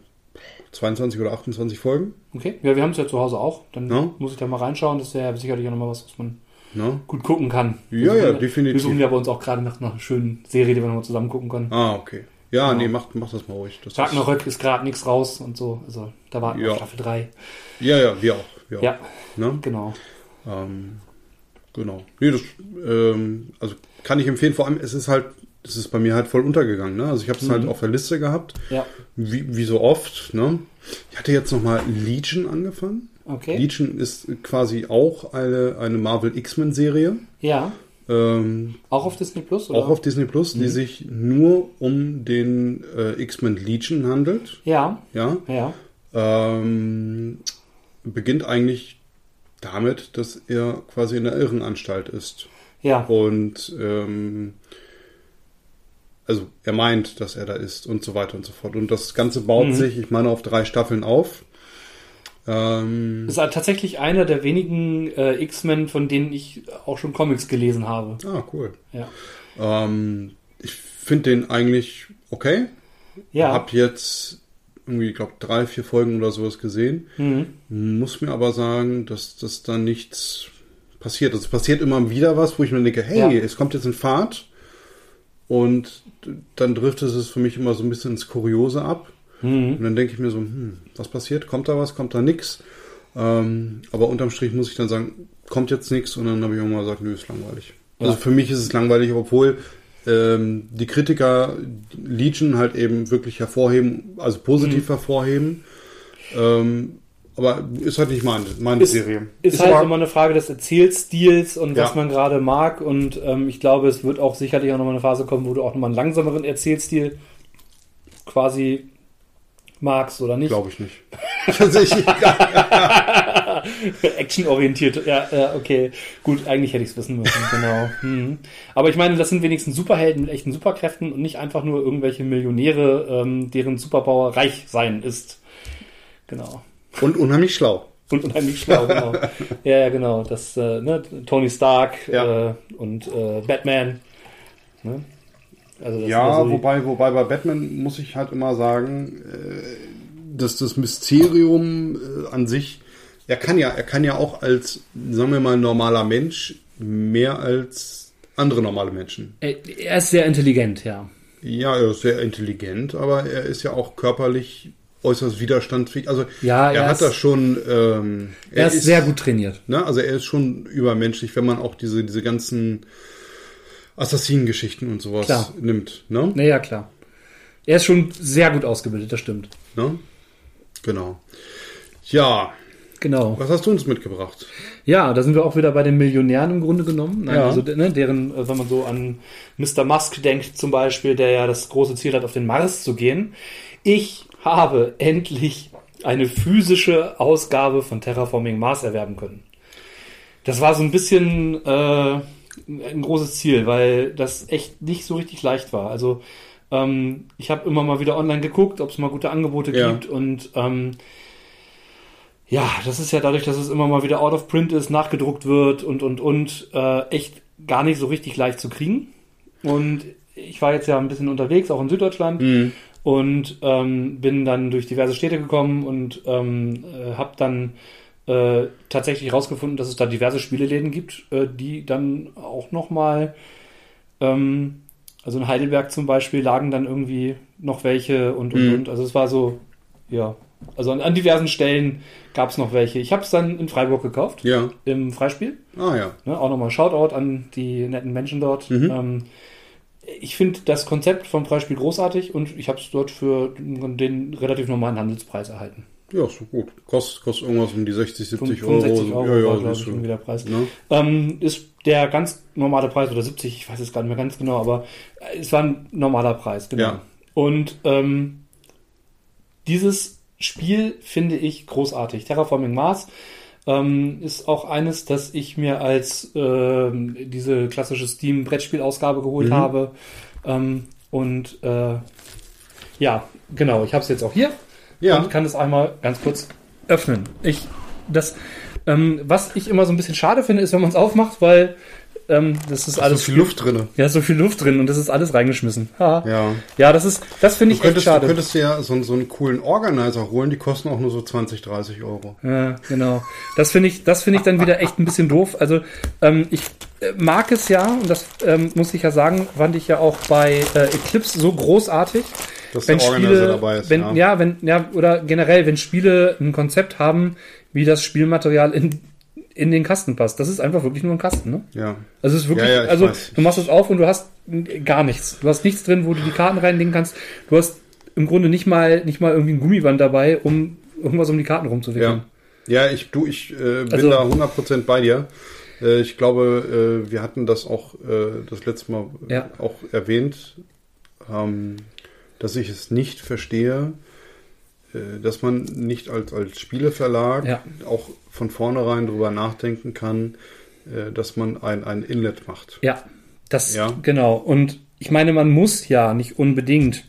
Speaker 2: 22 oder 28 Folgen.
Speaker 1: Okay, ja, wir haben es ja zu Hause auch. Dann
Speaker 2: Ja.
Speaker 1: muss ich da mal reinschauen. Das ist ja sicherlich auch nochmal was, was man
Speaker 2: Ne?
Speaker 1: gut gucken kann.
Speaker 2: Ja,
Speaker 1: Wir
Speaker 2: ja, definitiv.
Speaker 1: Wir suchen ja bei uns auch gerade nach einer schönen Serie, die wir nochmal zusammen gucken können.
Speaker 2: Ah, okay. Ja,
Speaker 1: Genau.
Speaker 2: nee, macht, macht das mal ruhig. Das
Speaker 1: Ragnarök ist gerade nichts raus und so. Also da warten wir
Speaker 2: Ja.
Speaker 1: auf Staffel 3.
Speaker 2: ja, ja, wir auch. Wir
Speaker 1: Ja,
Speaker 2: auch ne?
Speaker 1: genau.
Speaker 2: ähm, genau. Nee, das, ähm, also kann ich empfehlen. Vor allem, es ist halt, es ist bei mir halt voll untergegangen. Ne? Also ich habe es
Speaker 1: Mhm.
Speaker 2: halt auf der Liste gehabt.
Speaker 1: Ja,
Speaker 2: Wie, wie so oft, ne? Ich hatte jetzt nochmal Legion angefangen.
Speaker 1: okay.
Speaker 2: Legion ist quasi auch eine, eine Marvel X-Men-Serie.
Speaker 1: Ja,
Speaker 2: Ähm,
Speaker 1: auch auf Disney Plus, oder?
Speaker 2: auch auf Disney Plus, die sich nur um den äh, X-Men Legion handelt.
Speaker 1: Ja,
Speaker 2: Ja.
Speaker 1: ja.
Speaker 2: Ähm, beginnt eigentlich damit, dass er quasi in der Irrenanstalt ist.
Speaker 1: Ja,
Speaker 2: Und ähm, also er meint, dass er da ist und so weiter und so fort. Und das Ganze baut
Speaker 1: Mhm.
Speaker 2: sich, ich meine, auf drei Staffeln auf. Ähm,
Speaker 1: ist halt tatsächlich einer der wenigen äh, X-Men, von denen ich auch schon Comics gelesen habe.
Speaker 2: ah, cool.
Speaker 1: Ja,
Speaker 2: Ähm, ich finde den eigentlich okay.
Speaker 1: ja.
Speaker 2: Hab jetzt irgendwie, ich glaube, drei, vier Folgen oder sowas gesehen.
Speaker 1: Mhm.
Speaker 2: Muss mir aber sagen, dass das da nichts passiert. Also es passiert immer wieder was, wo ich mir denke, hey,
Speaker 1: Ja.
Speaker 2: es kommt jetzt in Fahrt. Und dann driftet es für mich immer so ein bisschen ins Kuriose ab.
Speaker 1: Mhm.
Speaker 2: Und dann denke ich mir so, hm, was passiert? Kommt da was? Kommt da nichts? Ähm, aber unterm Strich muss ich dann sagen, kommt jetzt nichts. Und dann habe ich irgendwann gesagt, nö, ist langweilig.
Speaker 1: Ja.
Speaker 2: Also für mich ist es langweilig, obwohl ähm, die Kritiker Legion halt eben wirklich hervorheben, also positiv
Speaker 1: Mhm.
Speaker 2: hervorheben. Ähm, aber ist halt nicht meine, meine
Speaker 1: Ist-
Speaker 2: Serie.
Speaker 1: Ist, halt
Speaker 2: aber-
Speaker 1: immer eine Frage des Erzählstils und was
Speaker 2: Ja.
Speaker 1: man gerade mag. Und ähm, ich glaube, es wird auch sicherlich auch nochmal eine Phase kommen, wo du auch nochmal einen langsameren Erzählstil quasi magst oder nicht.
Speaker 2: Glaube ich nicht. Also ich,
Speaker 1: Actionorientiert, ja, ja, okay. Gut, eigentlich hätte ich es wissen müssen, genau. Hm. Aber ich meine, das sind wenigstens Superhelden mit echten Superkräften und nicht einfach nur irgendwelche Millionäre, ähm, deren Superpower reich sein ist. Genau.
Speaker 2: Und unheimlich schlau.
Speaker 1: Und unheimlich schlau, genau. ja, ja, genau. Das, äh, ne, Tony Stark
Speaker 2: Ja.
Speaker 1: äh, und äh, Batman. Ne? Also
Speaker 2: Ja,
Speaker 1: so die-
Speaker 2: wobei, wobei bei Batman muss ich halt immer sagen, äh, dass das Mysterium äh, an sich, er kann ja, er kann ja auch als, sagen wir mal, normaler Mensch mehr als andere normale Menschen.
Speaker 1: Er, er ist sehr intelligent, ja.
Speaker 2: Ja, er ist sehr intelligent, aber er ist ja auch körperlich äußerst widerstandsfähig. Also
Speaker 1: Ja,
Speaker 2: er
Speaker 1: er
Speaker 2: hat
Speaker 1: ist-
Speaker 2: das schon. Ähm,
Speaker 1: Er, ist, sehr gut trainiert.
Speaker 2: Ne? Also er ist schon übermenschlich, wenn man auch diese, diese ganzen Assassinengeschichten und sowas
Speaker 1: Klar.
Speaker 2: nimmt. Ne?
Speaker 1: Naja, klar. Er ist schon sehr gut ausgebildet, das stimmt.
Speaker 2: Ne? Genau. Ja,
Speaker 1: Genau.
Speaker 2: was hast du uns mitgebracht?
Speaker 1: Ja, da sind wir auch wieder bei den Millionären im Grunde genommen. Nein,
Speaker 2: Ja.
Speaker 1: Also ne, deren, äh, wenn man so an Mr. Musk denkt zum Beispiel, der ja das große Ziel hat, auf den Mars zu gehen. Ich habe endlich eine physische Ausgabe von Terraforming Mars erwerben können. Das war so ein bisschen äh, ein großes Ziel, weil das echt nicht so richtig leicht war. Also ähm, ich habe immer mal wieder online geguckt, ob es mal gute Angebote
Speaker 2: Ja.
Speaker 1: gibt und ähm, ja, das ist ja dadurch, dass es immer mal wieder out of print ist, nachgedruckt wird und und und äh, echt gar nicht so richtig leicht zu kriegen. Und ich war jetzt ja ein bisschen unterwegs, auch in Süddeutschland
Speaker 2: Mhm.
Speaker 1: Und ähm, bin dann durch diverse Städte gekommen und ähm, äh, habe dann äh, tatsächlich herausgefunden, dass es da diverse Spieleläden gibt, äh, die dann auch nochmal, ähm, also in Heidelberg zum Beispiel lagen dann irgendwie noch welche und und
Speaker 2: Mhm.
Speaker 1: und. Also es war so, ja, also an, an diversen Stellen gab es noch welche. Ich habe es dann in Freiburg gekauft,
Speaker 2: Ja.
Speaker 1: im Freispiel.
Speaker 2: Ah ja.
Speaker 1: Ne, auch nochmal Shoutout an die netten Menschen dort.
Speaker 2: Mhm.
Speaker 1: Ähm, ich finde das Konzept vom Preisspiel großartig und ich habe es dort für den relativ normalen Handelspreis erhalten.
Speaker 2: Ja, ist so gut. Kostet, kostet irgendwas um die 60, 70
Speaker 1: 65
Speaker 2: Euro.
Speaker 1: Euro,
Speaker 2: ja, ja,
Speaker 1: glaube ich,
Speaker 2: ist
Speaker 1: irgendwie der Preis.
Speaker 2: Ne?
Speaker 1: Ähm, ist der ganz normale Preis oder 70, ich weiß es gar nicht mehr ganz genau, aber es war ein normaler Preis, genau.
Speaker 2: Ja.
Speaker 1: Und ähm, dieses Spiel finde ich großartig. Terraforming Mars ähm, ist auch eines, das ich mir als ähm, diese klassische Steam-Brettspielausgabe geholt
Speaker 2: Mhm.
Speaker 1: habe. Ähm, und äh, ja, genau, ich habe es jetzt auch hier
Speaker 2: Ja.
Speaker 1: und kann es einmal ganz kurz öffnen. Ich, das, ähm, was ich immer so ein bisschen schade finde, ist, wenn man es aufmacht, weil ähm, das ist alles
Speaker 2: so viel Luft drin.
Speaker 1: Ja, so viel Luft drin und das ist alles reingeschmissen. Ha.
Speaker 2: Ja.
Speaker 1: Ja, das ist, das finde ich echt
Speaker 2: könntest, du
Speaker 1: schade.
Speaker 2: könntest dir ja so, so einen coolen Organizer holen, die kosten auch nur so 20, 30 Euro.
Speaker 1: Ja, genau. Das finde ich, das finde ich dann wieder echt ein bisschen doof. Also ähm, ich äh, mag es ja und das ähm, muss ich ja sagen, fand ich ja auch bei äh, Eclipse so großartig.
Speaker 2: Dass
Speaker 1: wenn
Speaker 2: der Organizer
Speaker 1: Spiele,
Speaker 2: dabei ist.
Speaker 1: wenn,
Speaker 2: ja.
Speaker 1: ja. wenn, ja, oder generell, wenn Spiele ein Konzept haben, wie das Spielmaterial in, in den Kasten passt. Das ist einfach wirklich nur ein Kasten, ne?
Speaker 2: ja.
Speaker 1: Also es ist wirklich,
Speaker 2: Ja, ja,
Speaker 1: also
Speaker 2: weiß.
Speaker 1: du machst es auf und du hast gar nichts. Du hast nichts drin, wo du die Karten reinlegen kannst. Du hast im Grunde nicht mal, nicht mal irgendwie ein Gummiband dabei, um irgendwas um die Karten rumzuwickeln.
Speaker 2: Ja, ja ich, du, ich äh, bin
Speaker 1: Also-
Speaker 2: da 100% bei dir. Äh, ich glaube, äh, wir hatten das auch äh, das letzte Mal
Speaker 1: Ja.
Speaker 2: auch erwähnt, ähm, dass ich es nicht verstehe, dass man nicht als, als Spieleverlag
Speaker 1: Ja.
Speaker 2: auch von vornherein drüber nachdenken kann, äh, dass man ein, ein Inlet macht.
Speaker 1: Ja, das
Speaker 2: Ja.
Speaker 1: genau. Und ich meine, man muss ja nicht unbedingt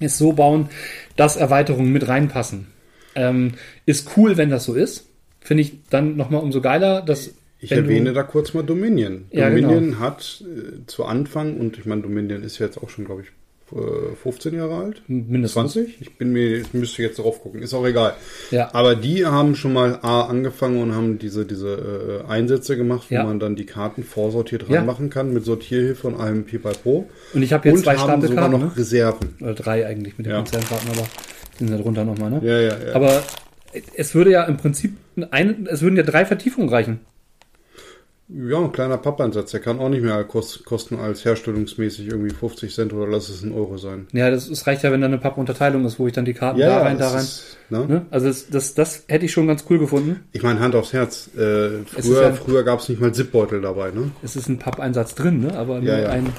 Speaker 1: es so bauen, dass Erweiterungen mit reinpassen. Ähm, ist cool, wenn das so ist. Finde ich dann nochmal umso geiler, dass
Speaker 2: Ich erwähne da kurz mal Dominion.
Speaker 1: Ja,
Speaker 2: Dominion
Speaker 1: genau.
Speaker 2: hat äh, zu Anfang, und ich meine, Dominion ist jetzt auch schon, glaube ich, äh, 15 Jahre alt.
Speaker 1: mindestens.
Speaker 2: 20? Ich bin mir, ich müsste jetzt drauf gucken, ist auch egal.
Speaker 1: Ja.
Speaker 2: Aber die haben schon mal A angefangen und haben diese, diese äh, Einsätze gemacht, wo
Speaker 1: Ja.
Speaker 2: man dann die Karten vorsortiert
Speaker 1: Ja.
Speaker 2: reinmachen kann mit Sortierhilfe und einem Pi Pro.
Speaker 1: Und ich habe jetzt
Speaker 2: und
Speaker 1: zwei
Speaker 2: haben sogar noch
Speaker 1: ne?
Speaker 2: Reserven.
Speaker 1: oder drei eigentlich mit den
Speaker 2: Ja.
Speaker 1: Konzernkarten, aber sind da drunter nochmal, ne?
Speaker 2: Ja, ja, ja.
Speaker 1: Aber es würde ja im Prinzip ein, es würden ja drei Vertiefungen reichen.
Speaker 2: Ja, ein kleiner Pappeinsatz, der kann auch nicht mehr kost, kosten als herstellungsmäßig irgendwie 50 Cent oder lass es ein Euro sein.
Speaker 1: Ja, das, das reicht ja, wenn da eine Pappunterteilung ist, wo ich dann die Karten da rein, da rein.
Speaker 2: Ist, ne?
Speaker 1: Ne? Also das, das, das hätte ich schon ganz cool gefunden.
Speaker 2: Ich meine, Hand aufs Herz. Äh, früher
Speaker 1: ja-
Speaker 2: früher gab es nicht mal Zipbeutel dabei, ne?
Speaker 1: Es ist ein Pappeinsatz drin, ne? Aber nur
Speaker 2: Ja, ja.
Speaker 1: ein.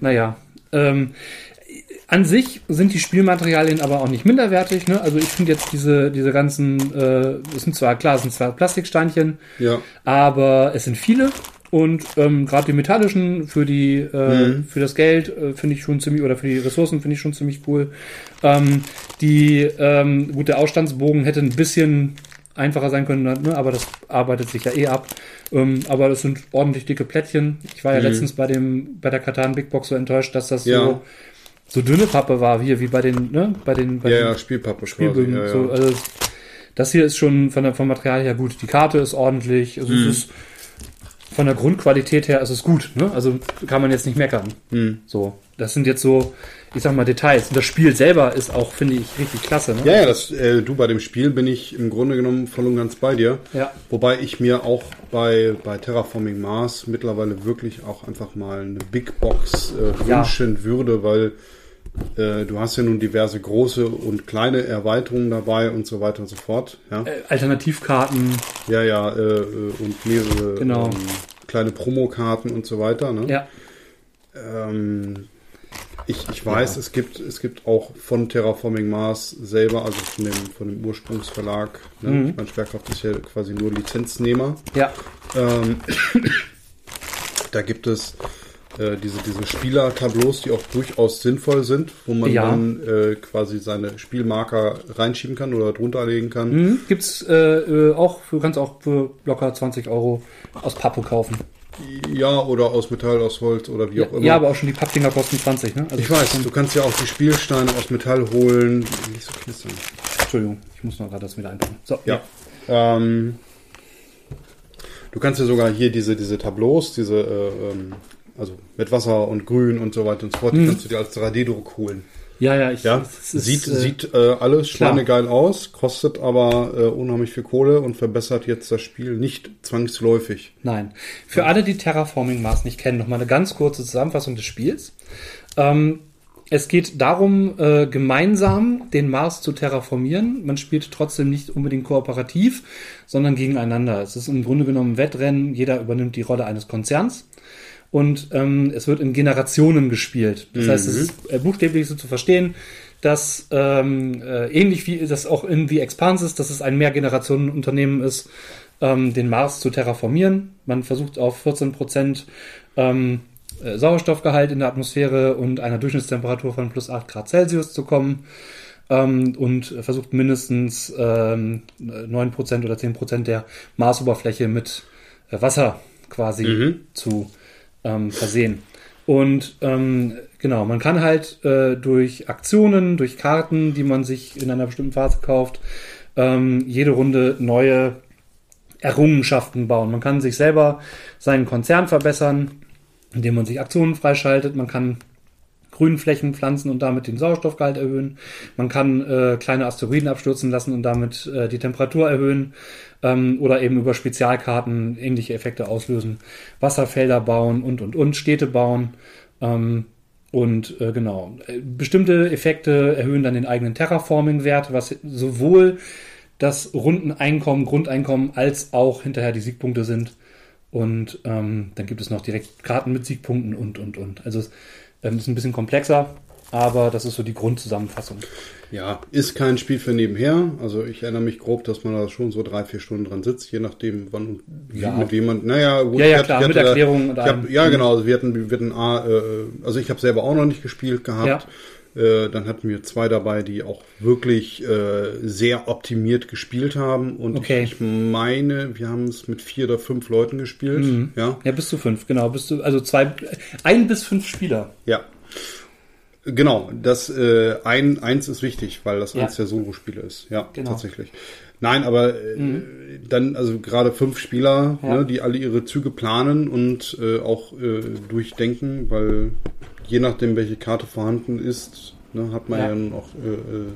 Speaker 1: Naja. Ähm, An sich sind die Spielmaterialien aber auch nicht minderwertig. Ne? Also ich finde jetzt diese, diese ganzen, äh, es sind zwar klar, es sind zwar Plastiksteinchen,
Speaker 2: Ja.
Speaker 1: aber es sind viele. Und ähm, gerade die metallischen für die äh,
Speaker 2: Mhm.
Speaker 1: für das Geld äh, finde ich schon ziemlich oder für die Ressourcen finde ich schon ziemlich cool. Ähm, die ähm, gut der Ausstandsbogen hätte ein bisschen einfacher sein können, ne? aber das arbeitet sich ja eh ab. Ähm, aber das sind ordentlich dicke Plättchen. Ich war ja
Speaker 2: Mhm.
Speaker 1: letztens bei dem bei der Katan Big Box so enttäuscht, dass das
Speaker 2: Ja.
Speaker 1: so so dünne Pappe war, wie, wie bei den ne bei den bei
Speaker 2: Ja,
Speaker 1: den
Speaker 2: ja, Spielpappe
Speaker 1: Spielbögen.
Speaker 2: quasi. Ja,
Speaker 1: So,
Speaker 2: ja.
Speaker 1: also das hier ist schon von der, vom Material her gut. Die Karte ist ordentlich. Also
Speaker 2: Mhm.
Speaker 1: es ist von der Grundqualität her ist es gut. Ne? Also kann man jetzt nicht meckern.
Speaker 2: Hm.
Speaker 1: So, das sind jetzt so, ich sag mal Details. Und das Spiel selber ist auch, finde ich, richtig klasse. Ne?
Speaker 2: Ja, ja, das, äh, du, bei dem Spiel bin ich im Grunde genommen voll und ganz bei dir.
Speaker 1: Ja.
Speaker 2: Wobei ich mir auch bei, bei Terraforming Mars mittlerweile wirklich auch einfach mal eine Big Box äh,
Speaker 1: Ja.
Speaker 2: wünschen würde, weil äh, du hast ja nun diverse große und kleine Erweiterungen dabei und so weiter und so fort. Ja,
Speaker 1: Äh, Alternativkarten,
Speaker 2: ja, ja äh, äh, und mehrere
Speaker 1: Genau.
Speaker 2: ähm, kleine Promokarten und so weiter. Ne?
Speaker 1: ja.
Speaker 2: Ähm, ich, ich weiß, es gibt es gibt auch von Terraforming Mars selber, also von dem von dem Ursprungsverlag. Ne?
Speaker 1: Mhm.
Speaker 2: Ich meine, Schwerkraft ist ja quasi nur Lizenznehmer.
Speaker 1: Ja,
Speaker 2: Ähm, da gibt es äh, diese diese Spielertableaus, die auch durchaus sinnvoll sind, wo man
Speaker 1: Ja.
Speaker 2: dann äh, quasi seine Spielmarker reinschieben kann oder drunter legen kann.
Speaker 1: mhm. gibt's äh, äh, auch, du kannst auch für locker 20 Euro aus Pappe kaufen.
Speaker 2: Ja, oder aus Metall, aus Holz oder wie
Speaker 1: Ja,
Speaker 2: auch immer.
Speaker 1: ja, aber auch schon die Pappdinger kosten 20, ne? Also
Speaker 2: ich weiß, du kannst ja auch die Spielsteine aus Metall holen. Nicht so knistern.
Speaker 1: Entschuldigung, ich muss noch gerade das wieder einpacken. So,
Speaker 2: Ja. Ähm, du kannst ja sogar hier diese, diese Tableaus, diese, äh, ähm, also mit Wasser und Grün und so weiter und so fort, die kannst du dir als 3D-Druck holen.
Speaker 1: Ja, ja, ich,
Speaker 2: Ja,
Speaker 1: ist,
Speaker 2: sieht,
Speaker 1: äh,
Speaker 2: sieht äh, alles schweinegeil aus, kostet aber äh, unheimlich viel Kohle und verbessert jetzt das Spiel nicht zwangsläufig.
Speaker 1: Nein. Für alle, die Terraforming Mars nicht kennen, noch mal eine ganz kurze Zusammenfassung des Spiels. Ähm, es geht darum, äh, gemeinsam den Mars zu terraformieren. Man spielt trotzdem nicht unbedingt kooperativ, sondern gegeneinander. Es ist im Grunde genommen ein Wettrennen. Jeder übernimmt die Rolle eines Konzerns. Und ähm, es wird in Generationen gespielt. Das heißt, es ist äh, buchstäblich so zu verstehen, dass ähm, äh, ähnlich wie das auch in The Expanse ist, dass es ein Mehrgenerationenunternehmen ist, ähm, den Mars zu terraformieren. Man versucht auf 14 Prozent ähm, äh, Sauerstoffgehalt in der Atmosphäre und einer Durchschnittstemperatur von plus 8 Grad Celsius zu kommen ähm, und versucht mindestens ähm, 9% oder 10% der Marsoberfläche mit äh, Wasser quasi
Speaker 2: Mhm.
Speaker 1: zu ähm, versehen. Und ähm, genau, man kann halt äh, durch Aktionen, durch Karten, die man sich in einer bestimmten Phase kauft, ähm, jede Runde neue Errungenschaften bauen. Man kann sich selber seinen Konzern verbessern, indem man sich Aktionen freischaltet. Man kann Grünflächen pflanzen und damit den Sauerstoffgehalt erhöhen. Man kann äh, kleine Asteroiden abstürzen lassen und damit äh, die Temperatur erhöhen ähm, oder eben über Spezialkarten ähnliche Effekte auslösen. Wasserfelder bauen und und und Städte bauen. Ähm, und äh, genau, äh, bestimmte Effekte erhöhen dann den eigenen Terraforming-Wert, was sowohl das Rundeneinkommen, Grundeinkommen als auch hinterher die Siegpunkte sind. Und ähm, dann gibt es noch direkt Karten mit Siegpunkten und, und, und. Also es ähm, ist ein bisschen komplexer, aber das ist so die Grundzusammenfassung.
Speaker 2: Ja, ist kein Spiel für nebenher. Also ich erinnere mich grob, dass man da schon so drei, vier Stunden dran sitzt, je nachdem, wann und
Speaker 1: Ja.
Speaker 2: mit jemand. Naja, gut.
Speaker 1: Ja, ja,
Speaker 2: hatte-
Speaker 1: klar, mit
Speaker 2: hatte da-
Speaker 1: Erklärung
Speaker 2: hab, ja, genau. Also wir hatten, wir hatten A, äh, also ich habe selber auch noch nicht gespielt gehabt. Äh, dann hatten wir zwei dabei, die auch wirklich äh, sehr optimiert gespielt haben. Und
Speaker 1: Okay.
Speaker 2: ich, ich meine, wir haben es mit vier oder fünf Leuten gespielt.
Speaker 1: Mhm.
Speaker 2: Ja.
Speaker 1: Ja, bis zu fünf, genau. Bis zu, also zwei, ein bis fünf Spieler.
Speaker 2: Ja. Genau, das äh, ein, eins ist wichtig, weil das
Speaker 1: Ja.
Speaker 2: eins der Solo-Spiele ist. Ja,
Speaker 1: Genau.
Speaker 2: tatsächlich. Nein, aber äh, dann, also gerade fünf Spieler,
Speaker 1: Ja.
Speaker 2: ne, die alle ihre Züge planen und äh, auch äh, durchdenken, weil je nachdem, welche Karte vorhanden ist, ne, hat man
Speaker 1: Ja.
Speaker 2: ja, auch äh, äh,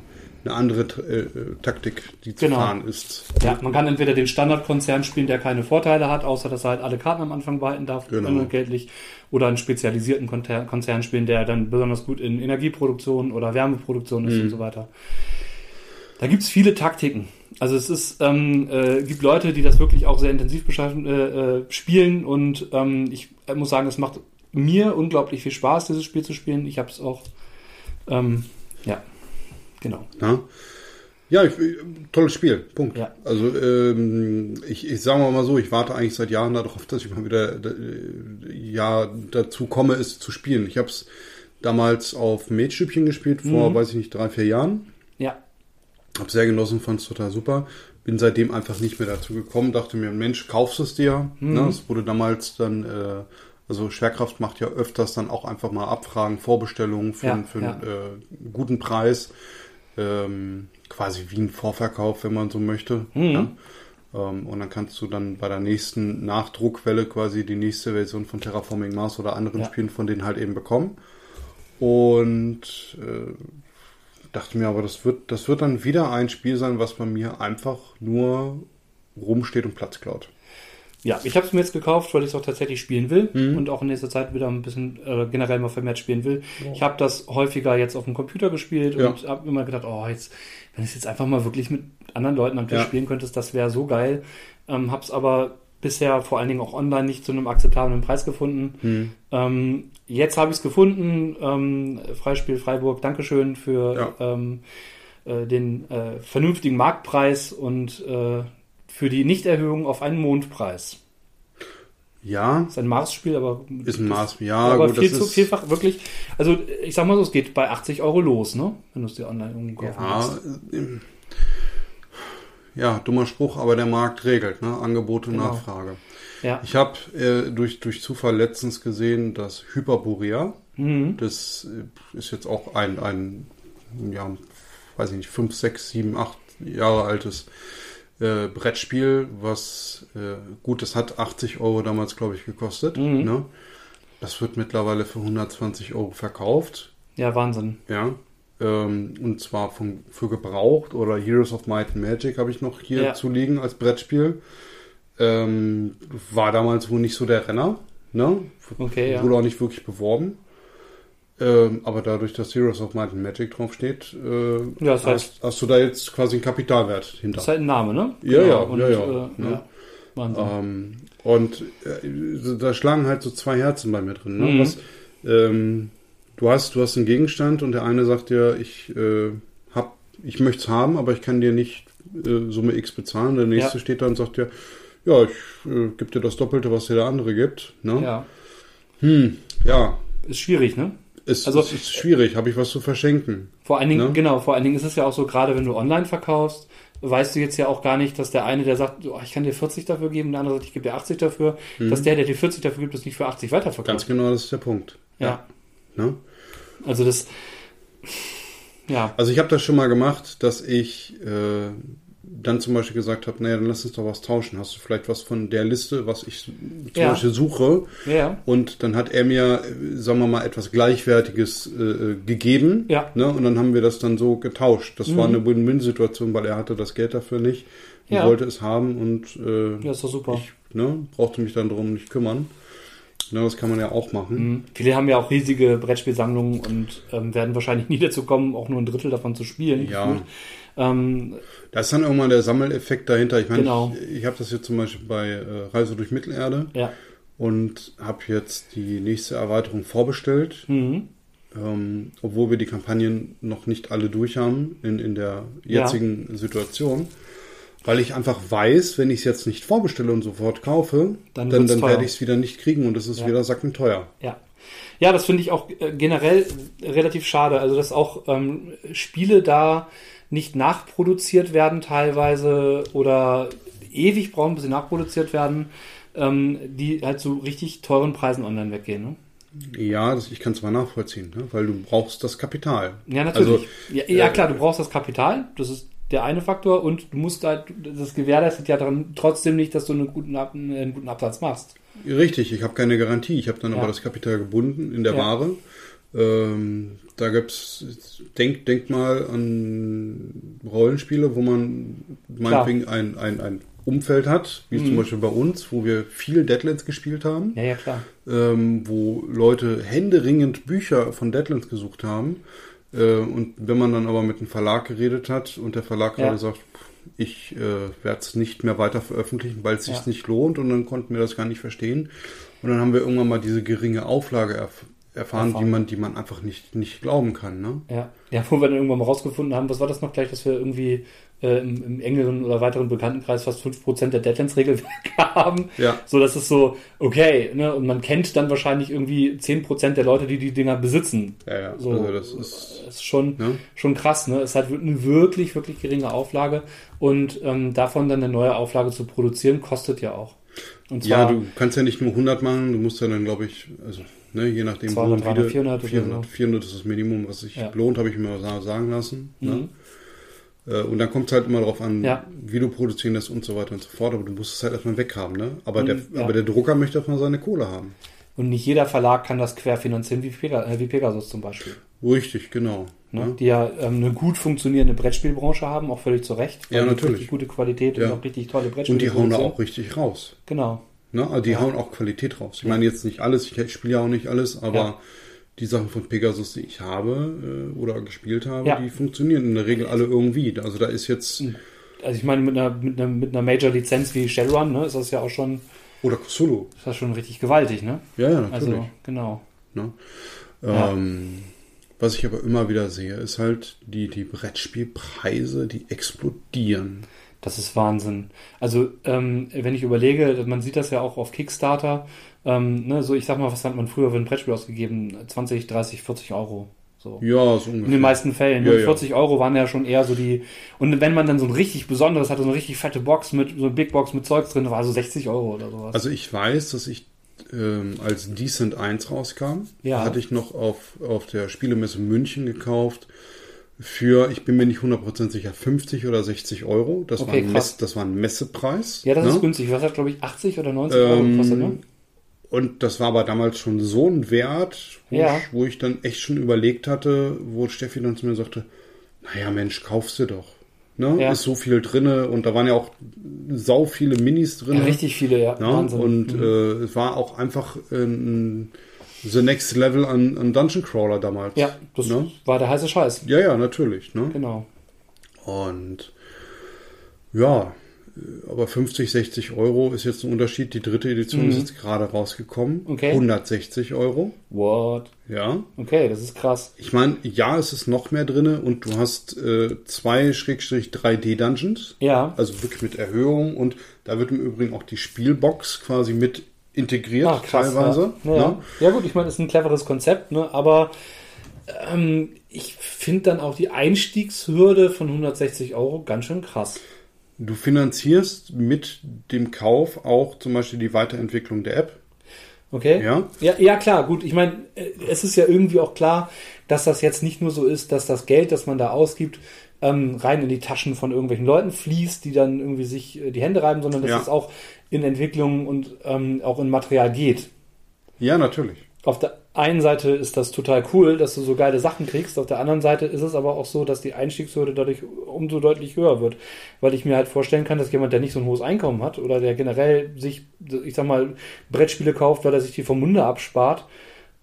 Speaker 2: eine andere äh, äh, Taktik, die zu
Speaker 1: Genau.
Speaker 2: fahren ist.
Speaker 1: Ja, man kann entweder den Standardkonzern spielen, der keine Vorteile hat, außer dass er halt alle Karten am Anfang behalten darf,
Speaker 2: Genau.
Speaker 1: unentgeltlich, oder einen spezialisierten Konzern spielen, der dann besonders gut in Energieproduktion oder Wärmeproduktion ist
Speaker 2: Mhm.
Speaker 1: und so weiter. Da gibt's viele Taktiken. Also es ist, ähm, äh, gibt Leute, die das wirklich auch sehr intensiv äh, äh, spielen und ähm, ich muss sagen, es macht mir unglaublich viel Spaß, dieses Spiel zu spielen. Ich habe es auch Ähm, ja, genau.
Speaker 2: Ja, ja ich, tolles Spiel. Punkt.
Speaker 1: Ja.
Speaker 2: Also ähm, ich, ich sage mal so, ich warte eigentlich seit Jahren darauf, dass ich mal wieder äh, ja dazu komme, es zu spielen. Ich habe es damals auf Mädstübchen gespielt vor,
Speaker 1: Mhm.
Speaker 2: weiß ich nicht, drei, vier Jahren.
Speaker 1: Ja,
Speaker 2: Hab sehr genossen, fand es total super. Bin seitdem einfach nicht mehr dazu gekommen. Dachte mir, Mensch, kaufst es dir.
Speaker 1: Mhm.
Speaker 2: Ne? Es wurde damals dann, äh, also Schwerkraft macht ja öfters dann auch einfach mal Abfragen, Vorbestellungen für,
Speaker 1: Ja,
Speaker 2: für
Speaker 1: ja.
Speaker 2: einen äh, guten Preis. Ähm, quasi wie ein Vorverkauf, wenn man so möchte.
Speaker 1: Mhm.
Speaker 2: Ja? Ähm, und dann kannst du dann bei der nächsten Nachdruckwelle quasi die nächste Version von Terraforming Mars oder anderen. Spielen von denen halt eben bekommen. Und äh, dachte mir aber, das wird, das wird dann wieder ein Spiel sein, was bei mir einfach nur rumsteht und Platz klaut.
Speaker 1: Ja, ich habe es mir jetzt gekauft, weil ich es auch tatsächlich spielen will
Speaker 2: Mhm.
Speaker 1: und auch in nächster Zeit wieder ein bisschen äh, generell mal vermehrt spielen will. Ich habe das häufiger jetzt auf dem Computer gespielt
Speaker 2: Ja.
Speaker 1: und habe immer gedacht, oh, jetzt, wenn ich jetzt einfach mal wirklich mit anderen Leuten am Tisch
Speaker 2: Ja.
Speaker 1: spielen könntest, das wäre so geil. Ähm, habe es aber bisher vor allen Dingen auch online nicht zu einem akzeptablen Preis gefunden.
Speaker 2: Hm.
Speaker 1: Ähm, jetzt habe ich es gefunden. Ähm, Freispiel Freiburg, Dankeschön für
Speaker 2: Ja.
Speaker 1: ähm, äh, den äh, vernünftigen Marktpreis und äh, für die Nichterhöhung auf einen Mondpreis.
Speaker 2: Ja,
Speaker 1: ist ein Marsspiel, aber
Speaker 2: ist ein Maß. Ja,
Speaker 1: aber
Speaker 2: gut,
Speaker 1: viel
Speaker 2: das
Speaker 1: zu
Speaker 2: ist,
Speaker 1: vielfach wirklich. Also ich sag mal so, es geht bei 80 Euro los, ne? Wenn du es dir online kaufen
Speaker 2: Ja,
Speaker 1: willst.
Speaker 2: ja, dummer Spruch, aber der Markt regelt, ne? Angebot und
Speaker 1: Genau.
Speaker 2: Nachfrage.
Speaker 1: Ja.
Speaker 2: Ich habe äh, durch, durch Zufall letztens gesehen, dass Hyperborea,
Speaker 1: Mhm.
Speaker 2: das äh, ist jetzt auch ein, ein, ja, weiß ich nicht, 5, 6, 7, 8 Jahre altes äh, Brettspiel, was äh, gut, das hat 80 Euro damals, glaube ich, gekostet.
Speaker 1: Mhm.
Speaker 2: Ne? Das wird mittlerweile für 120 Euro verkauft.
Speaker 1: ja, Wahnsinn.
Speaker 2: Ja. Ähm, und zwar von, für gebraucht oder Heroes of Might and Magic habe ich noch hier
Speaker 1: Ja.
Speaker 2: zu liegen als Brettspiel. Ähm, war damals wohl nicht so der Renner. Ne?
Speaker 1: Okay, ja.
Speaker 2: Wurde auch nicht wirklich beworben. Ähm, aber dadurch, dass Heroes of Might and Magic draufsteht, äh,
Speaker 1: Ja, das heißt-
Speaker 2: hast, hast du da jetzt quasi einen Kapitalwert hinter.
Speaker 1: Das ist halt ein Name, ne?
Speaker 2: Ja, ja,
Speaker 1: und,
Speaker 2: ja, ja,
Speaker 1: Äh,
Speaker 2: ne?
Speaker 1: ja. Wahnsinn.
Speaker 2: Ähm, und äh, da schlagen halt so zwei Herzen bei mir drin. Ne?
Speaker 1: Mhm.
Speaker 2: Was, ähm, du hast, du hast einen Gegenstand und der eine sagt dir, ich äh, hab, ich möchte es haben, aber ich kann dir nicht äh, Summe X bezahlen. Der nächste
Speaker 1: Ja.
Speaker 2: steht da und sagt dir, ja, ich äh, gebe dir das Doppelte, was dir der andere gibt. Ne?
Speaker 1: ja.
Speaker 2: Hm, ja,
Speaker 1: Ist schwierig, ne?
Speaker 2: Es,
Speaker 1: Also-
Speaker 2: es ist schwierig. Habe ich was zu verschenken?
Speaker 1: Vor allen Dingen,
Speaker 2: Ne?
Speaker 1: genau, vor allen Dingen ist es ja auch so, gerade wenn du online verkaufst, weißt du jetzt ja auch gar nicht, dass der eine, der sagt, oh, ich kann dir 40 dafür geben, der andere sagt, ich gebe dir 80 dafür, dass der, der dir 40 dafür gibt, das nicht für 80 weiterverkauft.
Speaker 2: Mhm. Ganz genau, das ist der Punkt.
Speaker 1: Ja.
Speaker 2: Ne?
Speaker 1: Also das, ja,
Speaker 2: Also ich habe das schon mal gemacht, dass ich äh, dann zum Beispiel gesagt habe, naja, dann lass uns doch was tauschen. Hast du vielleicht was von der Liste, was ich zum
Speaker 1: Ja.
Speaker 2: Beispiel suche?
Speaker 1: ja.
Speaker 2: Und dann hat er mir, äh, sagen wir mal, etwas Gleichwertiges äh, gegeben.
Speaker 1: Ja.
Speaker 2: Ne? Und dann haben wir das dann so getauscht. Das war
Speaker 1: Mhm.
Speaker 2: eine Win-Win-Situation, weil er hatte das Geld dafür nicht und
Speaker 1: Ja.
Speaker 2: wollte es haben und äh,
Speaker 1: Ja, ist doch super.
Speaker 2: ich ne, brauchte mich dann darum nicht kümmern. Ne, das kann man ja auch machen.
Speaker 1: Mhm. Viele haben ja auch riesige Brettspielsammlungen und ähm, werden wahrscheinlich nie dazu kommen, auch nur ein Drittel davon zu spielen.
Speaker 2: Ja.
Speaker 1: gefühlt. Ähm,
Speaker 2: Da ist dann irgendwann der Sammeleffekt dahinter. Ich meine,
Speaker 1: Genau.
Speaker 2: ich, ich habe das jetzt zum Beispiel bei äh, Reise durch Mittelerde.
Speaker 1: ja.
Speaker 2: und habe jetzt die nächste Erweiterung vorbestellt,
Speaker 1: Mhm.
Speaker 2: ähm, obwohl wir die Kampagnen noch nicht alle durch haben in, in der jetzigen Situation. Weil ich einfach weiß, wenn ich es jetzt nicht vorbestelle und sofort kaufe,
Speaker 1: Dann
Speaker 2: dann, dann, werde ich es wieder nicht kriegen und es ist
Speaker 1: Ja.
Speaker 2: wieder sackenteuer.
Speaker 1: Ja. Ja, das finde ich auch äh, generell relativ schade. Also, dass auch ähm, Spiele da nicht nachproduziert werden teilweise oder ewig brauchen, bis sie nachproduziert werden, ähm, die halt zu richtig teuren Preisen online weggehen. Ne?
Speaker 2: Ja, das, ich kann zwar nachvollziehen, ne? weil du braust das Kapital.
Speaker 1: Ja, natürlich.
Speaker 2: Also,
Speaker 1: ja, ja,
Speaker 2: äh,
Speaker 1: klar, du brauchst das Kapital, das ist der eine Faktor und du musst halt, das gewährleistet ja dann trotzdem nicht, dass du einen guten, Ab einen guten Absatz machst.
Speaker 2: Richtig, ich habe keine Garantie. Ich habe dann
Speaker 1: Ja.
Speaker 2: aber das Kapital gebunden in der
Speaker 1: Ja.
Speaker 2: Ware. Ähm, da gibt's, denk, denk mal an Rollenspiele, wo man meinetwegen ein, ein, ein Umfeld hat, wie
Speaker 1: Mhm.
Speaker 2: zum Beispiel bei uns, wo wir viel Deadlands gespielt haben,
Speaker 1: Ja, ja, klar.
Speaker 2: ähm, wo Leute händeringend Bücher von Deadlands gesucht haben. Äh, und wenn man dann aber mit einem Verlag geredet hat und der Verlag
Speaker 1: Ja.
Speaker 2: gerade sagt, ich äh, werde es nicht mehr weiter veröffentlichen, weil es sich
Speaker 1: Ja.
Speaker 2: nicht lohnt und dann konnten wir das gar nicht verstehen. Und dann haben wir irgendwann mal diese geringe Auflage erf erfahren,
Speaker 1: Erfahren.
Speaker 2: die man, die man einfach nicht, nicht glauben kann. Ne?
Speaker 1: Ja. ja, wo wir dann irgendwann mal rausgefunden haben, was war das noch gleich, dass wir irgendwie äh, im, im engeren oder weiteren Bekanntenkreis fast 5% der Deadlands-Regelwerke haben.
Speaker 2: Ja.
Speaker 1: So, das ist so, okay, ne? Und man kennt dann wahrscheinlich irgendwie 10% der Leute, die die Dinger besitzen.
Speaker 2: Ja, ja.
Speaker 1: So,
Speaker 2: also das ist,
Speaker 1: ist schon,
Speaker 2: ne?
Speaker 1: schon krass, ne? Es ist halt eine wirklich, wirklich geringe Auflage und ähm, davon dann eine neue Auflage zu produzieren, kostet ja auch. Und
Speaker 2: Ja,
Speaker 1: zwar,
Speaker 2: du kannst ja nicht nur 100 machen, du musst ja dann, glaube ich, also ne, je nachdem,
Speaker 1: 200,
Speaker 2: wo und
Speaker 1: 300,
Speaker 2: wie
Speaker 1: 400 oder
Speaker 2: 400,
Speaker 1: so.
Speaker 2: 400 ist das Minimum, was sich
Speaker 1: Ja.
Speaker 2: lohnt, habe ich mir sa- sagen lassen.
Speaker 1: Mhm.
Speaker 2: Ne? Und dann kommt es halt immer darauf an,
Speaker 1: Ja.
Speaker 2: wie du produzieren lässt und so weiter und so fort. Aber du musst es halt erstmal weghaben. Ne? Aber, der,
Speaker 1: Mhm, ja.
Speaker 2: aber der Drucker möchte erstmal seine Kohle haben.
Speaker 1: und nicht jeder Verlag kann das querfinanzieren wie, Pega, äh, wie Pegasus zum Beispiel.
Speaker 2: Richtig, genau.
Speaker 1: Ne?
Speaker 2: Ne?
Speaker 1: Die ja ähm, eine gut funktionierende Brettspielbranche haben, auch völlig zu Recht.
Speaker 2: Ja, natürlich.
Speaker 1: Richtig gute Qualität
Speaker 2: Ja.
Speaker 1: und auch richtig tolle Brettspiele
Speaker 2: Und die hauen da auch richtig raus.
Speaker 1: Genau.
Speaker 2: Ne? Also die hauen auch Qualität raus. Ich meine jetzt nicht alles, ich spiele ja auch nicht alles, aber
Speaker 1: Ja.
Speaker 2: die Sachen von Pegasus, die ich habe äh, oder gespielt habe,
Speaker 1: Ja.
Speaker 2: die funktionieren in der Regel alle irgendwie. Also da ist jetzt,
Speaker 1: Also ich meine, mit einer, mit einer, mit einer Major-Lizenz wie Shadowrun, ne, ist das ja auch schon,
Speaker 2: oder Cthulhu.
Speaker 1: ist das schon richtig gewaltig, ne?
Speaker 2: Ja, ja, natürlich.
Speaker 1: Also, genau.
Speaker 2: Ne?
Speaker 1: Ja.
Speaker 2: Ähm, was ich aber immer wieder sehe, ist halt die, die Brettspielpreise, die explodieren.
Speaker 1: Das ist Wahnsinn. Also, ähm, wenn ich überlege, man sieht das ja auch auf Kickstarter, ähm, ne, so ich sag mal, was hat man früher für ein Brettspiel ausgegeben? 20, 30, 40 Euro. So.
Speaker 2: Ja, so
Speaker 1: In
Speaker 2: ungefähr.
Speaker 1: den meisten Fällen.
Speaker 2: Ja,
Speaker 1: ne?
Speaker 2: ja.
Speaker 1: 40 Euro waren ja schon eher so die. Und wenn man dann so ein richtig besonderes hatte, so eine richtig fette Box mit, so eine Big Box mit Zeugs drin, war so 60 Euro oder sowas.
Speaker 2: Also ich weiß, dass ich ähm, als Decent 1 rauskam,
Speaker 1: Ja.
Speaker 2: hatte ich noch auf, auf der Spielemesse München gekauft für, ich bin mir nicht 100% sicher, 50 oder 60 Euro. Das,
Speaker 1: Okay,
Speaker 2: war, ein. Mess, das war ein Messepreis.
Speaker 1: ja, das
Speaker 2: ne?
Speaker 1: ist günstig. Was hat, glaube ich, 80 oder 90 Euro
Speaker 2: Ähm,
Speaker 1: gekostet, ne?
Speaker 2: Und das war aber damals schon so ein Wert, wo,
Speaker 1: Ja.
Speaker 2: ich, wo ich dann echt schon überlegt hatte, wo Steffi dann zu mir sagte, naja Mensch, kaufst du doch. Ne?
Speaker 1: Ja.
Speaker 2: Ist so viel drinne und da waren ja auch sau viele Minis drin.
Speaker 1: Ja, richtig viele, ja.
Speaker 2: Ne?
Speaker 1: Wahnsinn.
Speaker 2: Und
Speaker 1: Mhm.
Speaker 2: äh, es war auch einfach ein, the next level an, an Dungeon Crawler damals.
Speaker 1: ja, das
Speaker 2: ne?
Speaker 1: war der heiße Scheiß.
Speaker 2: Ja, ja, natürlich. Ne?
Speaker 1: Genau.
Speaker 2: Und ja, aber 50, 60 Euro ist jetzt ein Unterschied. Die dritte Edition ist jetzt gerade rausgekommen.
Speaker 1: Mhm. Okay.
Speaker 2: 160 Euro.
Speaker 1: What?
Speaker 2: Ja.
Speaker 1: Okay, das ist krass.
Speaker 2: Ich meine, ja, es ist noch mehr drinne und du hast äh, zwei Schrägstrich 3D Dungeons.
Speaker 1: Ja.
Speaker 2: Also wirklich mit Erhöhung und da wird im Übrigen auch die Spielbox quasi mit integriert
Speaker 1: Ah, krass,
Speaker 2: teilweise.
Speaker 1: Ja, ja.
Speaker 2: ne?
Speaker 1: ja gut, ich meine, das ist ein cleveres Konzept, ne? aber ähm, ich finde dann auch die Einstiegshürde von 160 Euro ganz schön krass.
Speaker 2: Du finanzierst mit dem Kauf auch zum Beispiel die Weiterentwicklung der App.
Speaker 1: Okay?
Speaker 2: Ja.
Speaker 1: Ja, ja klar, gut. Ich meine, äh, es ist ja irgendwie auch klar, dass das jetzt nicht nur so ist, dass das Geld, das man da ausgibt, ähm, rein in die Taschen von irgendwelchen Leuten fließt, die dann irgendwie sich äh, die Hände reiben, sondern dass
Speaker 2: Ja.
Speaker 1: es auch in Entwicklung und ähm, auch in Material geht.
Speaker 2: Ja, natürlich.
Speaker 1: Auf der einen Seite ist das total cool, dass du so geile Sachen kriegst. Auf der anderen Seite ist es aber auch so, dass die Einstiegshürde dadurch umso deutlich höher wird. Weil ich mir halt vorstellen kann, dass jemand, der nicht so ein hohes Einkommen hat oder der generell sich, ich sag mal, Brettspiele kauft, weil er sich die vom Munde abspart,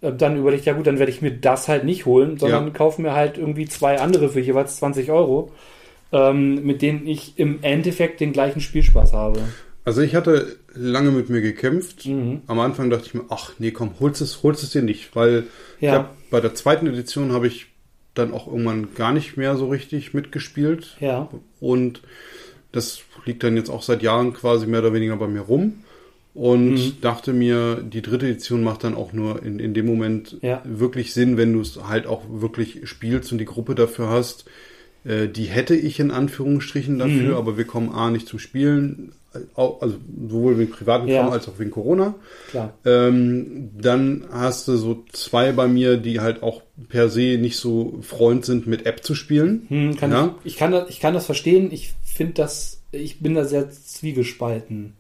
Speaker 1: äh, dann überlegt, ja gut, dann werde ich mir das halt nicht holen, sondern
Speaker 2: Ja.
Speaker 1: kaufe mir halt irgendwie zwei andere für jeweils 20 Euro, ähm, mit denen ich im Endeffekt den gleichen Spielspaß habe.
Speaker 2: Also ich hatte lange mit mir gekämpft.
Speaker 1: Mhm.
Speaker 2: Am Anfang dachte ich mir, ach nee, komm, holst es, holst es dir nicht, weil ich
Speaker 1: Ja.
Speaker 2: hab, bei der zweiten Edition habe ich dann auch irgendwann gar nicht mehr so richtig mitgespielt.
Speaker 1: Ja.
Speaker 2: Und das liegt dann jetzt auch seit Jahren quasi mehr oder weniger bei mir rum. Und
Speaker 1: Mhm.
Speaker 2: dachte mir, die dritte Edition macht dann auch nur in, in dem Moment
Speaker 1: Ja.
Speaker 2: wirklich Sinn, wenn du es halt auch wirklich spielst und die Gruppe dafür hast. Äh, die hätte ich in Anführungsstrichen dafür,
Speaker 1: Mhm.
Speaker 2: aber wir kommen A nicht zum Spielen, also sowohl wegen privaten
Speaker 1: Ja.
Speaker 2: Kram als auch wegen Corona.
Speaker 1: Klar.
Speaker 2: Ähm, dann hast du so zwei bei mir, die halt auch per se nicht so Freund sind, mit App zu spielen.
Speaker 1: Hm, kann
Speaker 2: Ja.
Speaker 1: ich, ich, kann das, ich kann das verstehen. Ich finde das, ich bin da sehr zwiegespalten,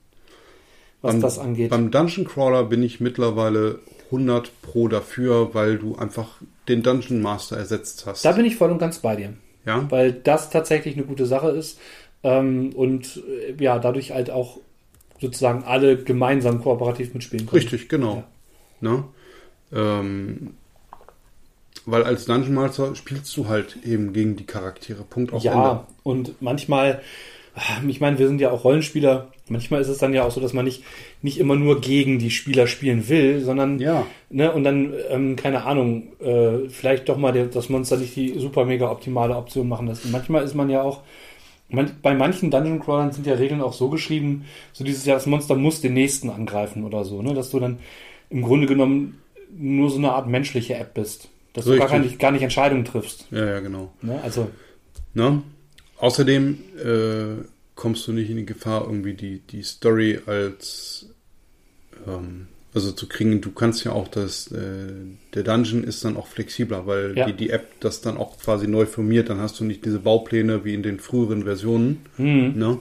Speaker 1: was
Speaker 2: beim,
Speaker 1: das angeht.
Speaker 2: Beim Dungeon Crawler bin ich mittlerweile 100 pro dafür, weil du einfach den Dungeon Master ersetzt hast.
Speaker 1: da bin ich voll und ganz bei dir,
Speaker 2: ja?
Speaker 1: weil das tatsächlich eine gute Sache ist ähm, und äh, ja, dadurch halt auch sozusagen alle gemeinsam kooperativ mitspielen können.
Speaker 2: Richtig, genau. Ne? Ähm, weil als Dungeon Master spielst du halt eben gegen die Charaktere. Punkt auf
Speaker 1: Ja,
Speaker 2: Ende.
Speaker 1: und manchmal ich meine, wir sind ja auch Rollenspieler. Manchmal ist es dann ja auch so, dass man nicht, nicht immer nur gegen die Spieler spielen will, sondern,
Speaker 2: Ja.
Speaker 1: ne, und dann, ähm, keine Ahnung, äh, vielleicht doch mal der, das Monster nicht die super mega optimale Option machen lassen. Manchmal ist man ja auch, bei manchen Dungeon Crawlern sind ja Regeln auch so geschrieben, so dieses Jahr, das Monster muss den nächsten angreifen oder so, ne, dass du dann im Grunde genommen nur so eine Art menschliche App bist. Dass du gar
Speaker 2: Richtig.
Speaker 1: nicht, gar nicht Entscheidungen triffst.
Speaker 2: Ja, ja, genau.
Speaker 1: Ne? Also,
Speaker 2: Ne? Außerdem äh, kommst du nicht in die Gefahr, irgendwie die, die Story als ähm, also zu kriegen. Du kannst ja auch das, äh, der Dungeon ist dann auch flexibler, weil
Speaker 1: Ja.
Speaker 2: die, die App das dann auch quasi neu formiert. Dann hast du nicht diese Baupläne wie in den früheren Versionen.
Speaker 1: hm,
Speaker 2: Ne?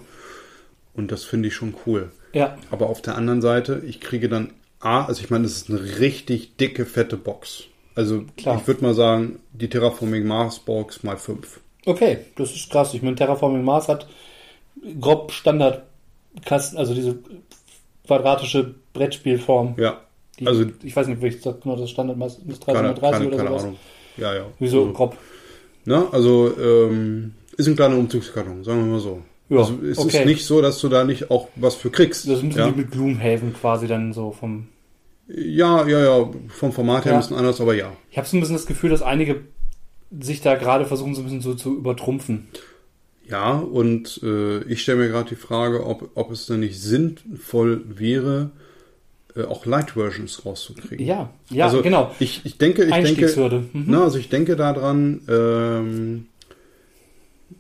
Speaker 2: Und das finde ich schon cool.
Speaker 1: ja,
Speaker 2: Aber auf der anderen Seite, ich kriege dann A, also ich meine, das ist eine richtig dicke, fette Box. Also
Speaker 1: Klar.
Speaker 2: ich würde mal sagen, die Terraforming Mars Box mal 5.
Speaker 1: Okay, das ist krass. Ich meine, Terraforming Mars hat grob Standardkasten, also diese quadratische Brettspielform.
Speaker 2: Ja,
Speaker 1: Die,
Speaker 2: also
Speaker 1: ich weiß nicht, welches genau das Standardmaß ist,
Speaker 2: keine,
Speaker 1: 330
Speaker 2: keine,
Speaker 1: oder
Speaker 2: keine
Speaker 1: sowas.
Speaker 2: Ahnung. Ja, ja.
Speaker 1: Wieso
Speaker 2: Also,
Speaker 1: grob?
Speaker 2: ne? also ähm, ist ein kleiner Umzugskarton, sagen wir mal so.
Speaker 1: Ja,
Speaker 2: also es
Speaker 1: okay.
Speaker 2: ist nicht so, dass du da nicht auch was für kriegst.
Speaker 1: Das bisschen
Speaker 2: ja?
Speaker 1: wie mit Gloomhaven quasi dann so vom.
Speaker 2: ja, ja, ja, vom Format her
Speaker 1: Ja.
Speaker 2: ein bisschen anders, aber ja.
Speaker 1: Ich habe so ein bisschen das Gefühl, dass einige sich da gerade versuchen, so ein bisschen so zu übertrumpfen.
Speaker 2: Ja, und äh, ich stelle mir gerade die Frage, ob, ob es denn nicht sinnvoll wäre, äh, auch Light-Versions rauszukriegen.
Speaker 1: Ja, ja,
Speaker 2: also
Speaker 1: genau.
Speaker 2: Ich, ich denke, ich denke.
Speaker 1: Mhm.
Speaker 2: na, also ich denke daran, ähm,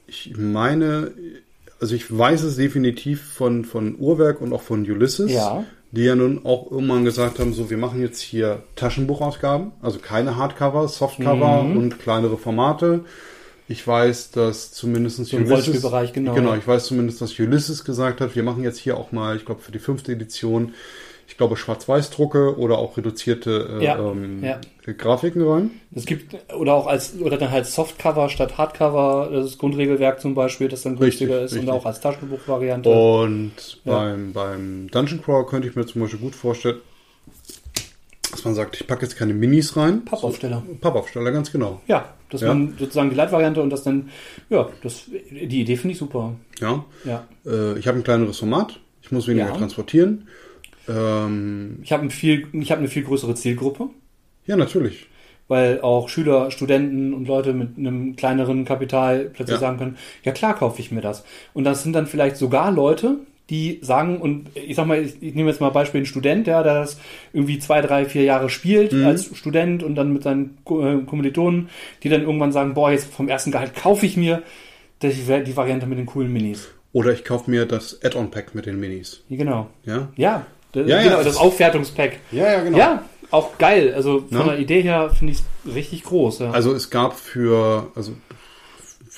Speaker 2: ich meine, also ich weiß es definitiv von, von Uhrwerk und auch von Ulysses,
Speaker 1: Ja.
Speaker 2: die ja nun auch irgendwann gesagt haben, so wir machen jetzt hier Taschenbuchausgaben, also keine Hardcover, Softcover
Speaker 1: Mhm.
Speaker 2: und kleinere Formate. Ich weiß, dass zumindest
Speaker 1: So Rollenspielbereich, genau.
Speaker 2: Genau, ich weiß zumindest, dass Ulysses gesagt hat, wir machen jetzt hier auch mal, ich glaube für die fünfte Edition, ich glaube Schwarz-Weiß-Drucke oder auch reduzierte äh,
Speaker 1: Ja,
Speaker 2: ähm,
Speaker 1: ja.
Speaker 2: Grafiken rein.
Speaker 1: Es gibt, oder auch als, oder dann halt Softcover statt Hardcover, das Grundregelwerk zum Beispiel, das dann günstiger
Speaker 2: Richtig,
Speaker 1: ist
Speaker 2: richtig.
Speaker 1: und auch als Taschenbuchvariante.
Speaker 2: Und
Speaker 1: Ja.
Speaker 2: beim, beim Dungeon Crawl könnte ich mir zum Beispiel gut vorstellen, dass man sagt, ich packe jetzt keine Minis rein.
Speaker 1: Pappaufsteller.
Speaker 2: So, Pappaufsteller, ganz genau.
Speaker 1: Ja, dass
Speaker 2: Ja.
Speaker 1: man sozusagen die Leitvariante und das dann, ja, das, die Idee finde ich super.
Speaker 2: Ja.
Speaker 1: Ja.
Speaker 2: Äh, ich habe ein kleineres Format. Ich muss weniger
Speaker 1: Ja.
Speaker 2: transportieren. Ähm,
Speaker 1: Ich habe ein viel, ich habe eine viel größere Zielgruppe,
Speaker 2: ja, natürlich.
Speaker 1: weil auch Schüler, Studenten und Leute mit einem kleineren Kapital plötzlich
Speaker 2: Ja.
Speaker 1: sagen können, ja klar kaufe ich mir das. Und das sind dann vielleicht sogar Leute, die sagen, und ich sag mal, ich, ich nehme jetzt mal Beispiel einen Student, ja, der das irgendwie zwei, drei, vier Jahre spielt
Speaker 2: Mhm.
Speaker 1: als Student und dann mit seinen äh, Kommilitonen, die dann irgendwann sagen, boah, jetzt vom ersten Gehalt kaufe ich mir die, die Variante mit den coolen Minis.
Speaker 2: Oder ich kaufe mir das Add-on-Pack mit den Minis.
Speaker 1: Ja, genau.
Speaker 2: Ja?
Speaker 1: Ja, das,
Speaker 2: Ja, ja,
Speaker 1: genau,
Speaker 2: das-
Speaker 1: das Aufwertungspack.
Speaker 2: Ja, ja, genau.
Speaker 1: Ja, auch geil. Also von
Speaker 2: Ne?
Speaker 1: der Idee her finde ich es richtig groß. Ja.
Speaker 2: Also es gab für, also für,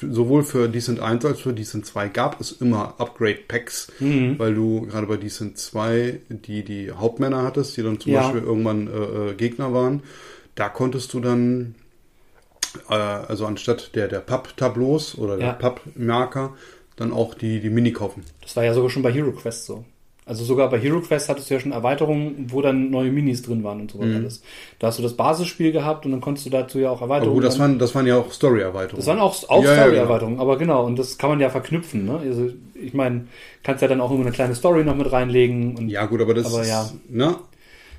Speaker 2: sowohl für Decent 1 als für Decent 2 gab es immer Upgrade-Packs,
Speaker 1: Mhm.
Speaker 2: weil du gerade bei Decent 2 die, die Hauptmänner hattest, die dann zum
Speaker 1: Ja.
Speaker 2: Beispiel irgendwann äh, äh, Gegner waren. Da konntest du dann, äh, also anstatt der, der Papp-Tableaus oder der
Speaker 1: Ja.
Speaker 2: Papp-Marker, dann auch die, die Mini kaufen.
Speaker 1: Das war ja sogar schon bei Hero Quest so. Also sogar bei Hero Quest hattest du ja schon Erweiterungen, wo dann neue Minis drin waren und so weiter alles. Da hast du das Basisspiel gehabt und dann konntest du dazu ja auch
Speaker 2: Mhm. Aber
Speaker 1: Erweiterungen.
Speaker 2: gut, das waren, das waren ja auch Story-Erweiterungen.
Speaker 1: das waren auch, auch
Speaker 2: Ja, ja,
Speaker 1: Story-Erweiterungen, aber genau, und das kann man ja verknüpfen. Ne? Also ich meine, kannst ja dann auch immer eine kleine Story noch mit reinlegen und
Speaker 2: Ja, gut, aber das
Speaker 1: Aber
Speaker 2: ist,
Speaker 1: ja.
Speaker 2: ne?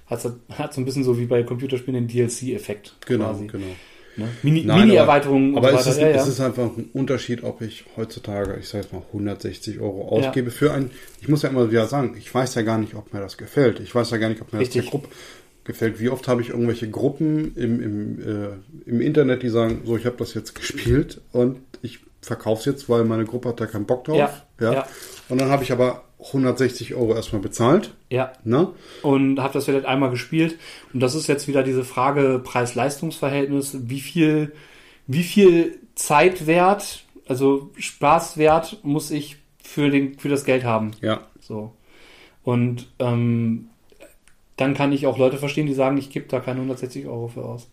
Speaker 1: hat, so- hat so ein bisschen so wie bei Computerspielen den DLC-Effekt.
Speaker 2: Genau,
Speaker 1: quasi.
Speaker 2: genau.
Speaker 1: Ne? Mini- Mini-Erweiterungen
Speaker 2: Aber,
Speaker 1: und so
Speaker 2: es,
Speaker 1: weiter.
Speaker 2: ist,
Speaker 1: ja,
Speaker 2: es
Speaker 1: ja.
Speaker 2: ist einfach ein Unterschied, ob ich heutzutage, ich sage jetzt mal, 160 Euro
Speaker 1: Ja.
Speaker 2: ausgebe für ein. Ich muss ja immer wieder sagen, ich weiß ja gar nicht, ob mir das gefällt. Ich weiß ja gar nicht, ob mir das
Speaker 1: Richtig.
Speaker 2: der Gruppe gefällt. Wie oft habe ich irgendwelche Gruppen im, im, äh, im Internet, die sagen, so, ich habe das jetzt gespielt und ich verkaufe es jetzt, weil meine Gruppe hat da keinen Bock drauf.
Speaker 1: Ja, ja.
Speaker 2: Und dann habe ich aber 160 Euro erstmal bezahlt.
Speaker 1: ja.
Speaker 2: Ne?
Speaker 1: und habe das vielleicht einmal gespielt. Und das ist jetzt wieder diese Frage Preis-Leistungs-Verhältnis. Wie viel, wie viel Zeitwert, also Spaßwert muss ich für, den, für das Geld haben?
Speaker 2: Ja.
Speaker 1: So. Und ähm, dann kann ich auch Leute verstehen, die sagen, ich gebe da keine 160 Euro für aus.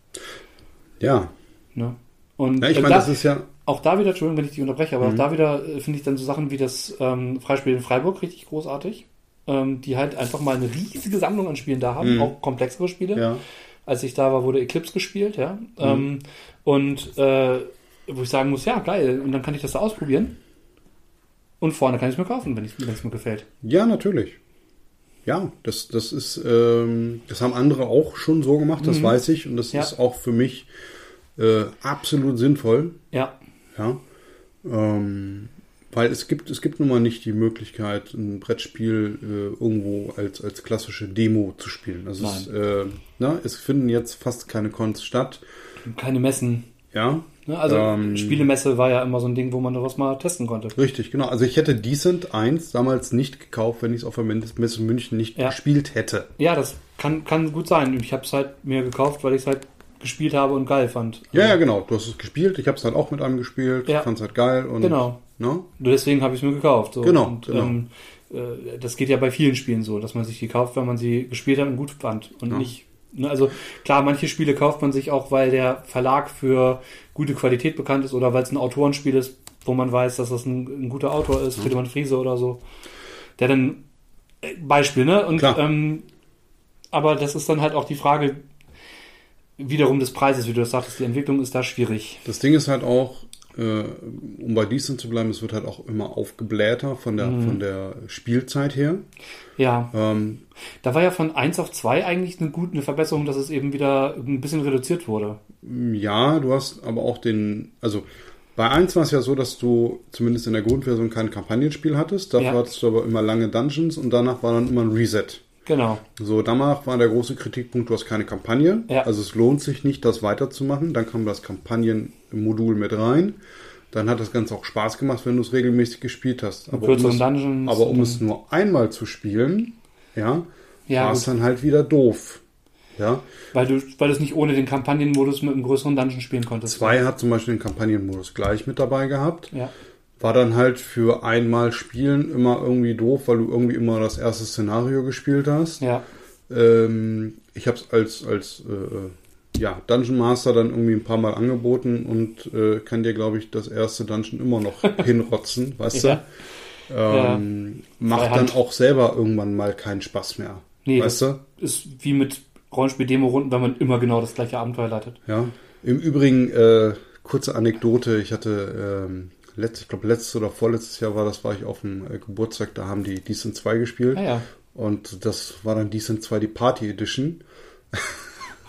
Speaker 2: Ja.
Speaker 1: Ne? Und
Speaker 2: ja ich
Speaker 1: äh,
Speaker 2: meine,
Speaker 1: da-
Speaker 2: das ist ja.
Speaker 1: auch da wieder, Entschuldigung, wenn ich dich unterbreche, aber
Speaker 2: Mhm.
Speaker 1: auch da wieder äh, finde ich dann so Sachen wie das ähm, Freispiel in Freiburg richtig großartig, ähm, die halt einfach mal eine riesige Sammlung an Spielen da haben,
Speaker 2: Mhm.
Speaker 1: auch komplexere Spiele.
Speaker 2: Ja.
Speaker 1: Als ich da war, wurde Eclipse gespielt, ja.
Speaker 2: Mhm.
Speaker 1: Ähm, und äh, wo ich sagen muss, ja, geil, und dann kann ich das da ausprobieren. Und vorne kann ich es mir kaufen, wenn es mir gefällt.
Speaker 2: Ja, natürlich. Ja, das, das ist, ähm, das haben andere auch schon so gemacht, das
Speaker 1: Mhm.
Speaker 2: weiß ich. Und das
Speaker 1: Ja.
Speaker 2: ist auch für mich äh, absolut sinnvoll.
Speaker 1: Ja,
Speaker 2: Ja. Ähm, weil es gibt, es gibt nun mal nicht die Möglichkeit, ein Brettspiel äh, irgendwo als, als klassische Demo zu spielen. Also es, äh, na, es finden jetzt fast keine Cons statt.
Speaker 1: keine Messen.
Speaker 2: Ja.
Speaker 1: Ne? Also
Speaker 2: Ähm,
Speaker 1: Spielemesse war ja immer so ein Ding, wo man was mal testen konnte.
Speaker 2: Richtig, genau. Also ich hätte Decent 1 damals nicht gekauft, wenn ich es auf der Messe München nicht
Speaker 1: Ja.
Speaker 2: gespielt hätte.
Speaker 1: Ja, das kann, kann gut sein. Ich habe es halt mir gekauft, weil ich es halt gespielt habe und geil fand.
Speaker 2: Ja, ja, genau. Du hast es gespielt. Ich habe es dann auch mit einem gespielt.
Speaker 1: Ja.
Speaker 2: Fand es halt geil. Und,
Speaker 1: Genau.
Speaker 2: Ne?
Speaker 1: Deswegen habe ich es mir gekauft. So.
Speaker 2: Genau,
Speaker 1: Und,
Speaker 2: genau.
Speaker 1: Ähm, äh, das geht ja bei vielen Spielen so, dass man sich die kauft, wenn man sie gespielt hat und gut fand. Und
Speaker 2: Ja.
Speaker 1: nicht. Ne, also klar, manche Spiele kauft man sich auch, weil der Verlag für gute Qualität bekannt ist oder weil es ein Autorenspiel ist, wo man weiß, dass das ein, ein guter Autor ist, Friedemann Friese oder so. Der dann äh, Beispiel, ne? Und
Speaker 2: Klar.
Speaker 1: ähm, aber das ist dann halt auch die Frage wiederum des Preises, wie du das sagtest, die Entwicklung ist da schwierig.
Speaker 2: Das Ding ist halt auch, äh, um bei Decent zu bleiben, es wird halt auch immer aufgeblähter von der,
Speaker 1: Mhm.
Speaker 2: von der Spielzeit her.
Speaker 1: Ja.
Speaker 2: Ähm,
Speaker 1: Da war ja von 1 auf 2 eigentlich eine gute eine Verbesserung, dass es eben wieder ein bisschen reduziert wurde.
Speaker 2: ja, du hast aber auch den, also bei 1 war es ja so, dass du zumindest in der Grundversion kein Kampagnenspiel hattest. Dafür
Speaker 1: Ja.
Speaker 2: hattest du aber immer lange Dungeons und danach war dann immer ein Reset.
Speaker 1: Genau.
Speaker 2: So, danach war der große Kritikpunkt, du hast keine Kampagne.
Speaker 1: Ja.
Speaker 2: Also es lohnt sich nicht, das weiterzumachen. Dann kam das Kampagnenmodul mit rein. Dann hat das Ganze auch Spaß gemacht, wenn du es regelmäßig gespielt hast. Aber um, es, aber um es nur einmal zu spielen, ja,
Speaker 1: Ja,
Speaker 2: war es dann halt wieder doof. Ja,
Speaker 1: Weil du, weil du es nicht ohne den Kampagnenmodus mit einem größeren Dungeon spielen konntest.
Speaker 2: zwei hat zum Beispiel den Kampagnenmodus gleich mit dabei gehabt.
Speaker 1: Ja.
Speaker 2: War dann halt für einmal Spielen immer irgendwie doof, weil du irgendwie immer das erste Szenario gespielt hast.
Speaker 1: Ja.
Speaker 2: Ähm, ich habe es als, als äh, ja, Dungeon Master dann irgendwie ein paar Mal angeboten und äh, kann dir, glaube ich, das erste Dungeon immer noch hinrotzen, weißt
Speaker 1: Ja.
Speaker 2: du? Ähm, Macht dann auch selber irgendwann mal keinen Spaß mehr.
Speaker 1: Nee,
Speaker 2: weißt
Speaker 1: das
Speaker 2: du?
Speaker 1: ist wie mit Rollenspiel-Demo-Runden, wenn man immer genau das gleiche Abenteuer leitet.
Speaker 2: Ja. Im Übrigen, äh, kurze Anekdote, ich hatte ähm, letzt, ich glaube letztes oder vorletztes Jahr war das, war ich auf dem äh, Geburtstag, da haben die Decent 2 gespielt.
Speaker 1: Ah ja.
Speaker 2: Und das war dann Decent 2 die Party Edition.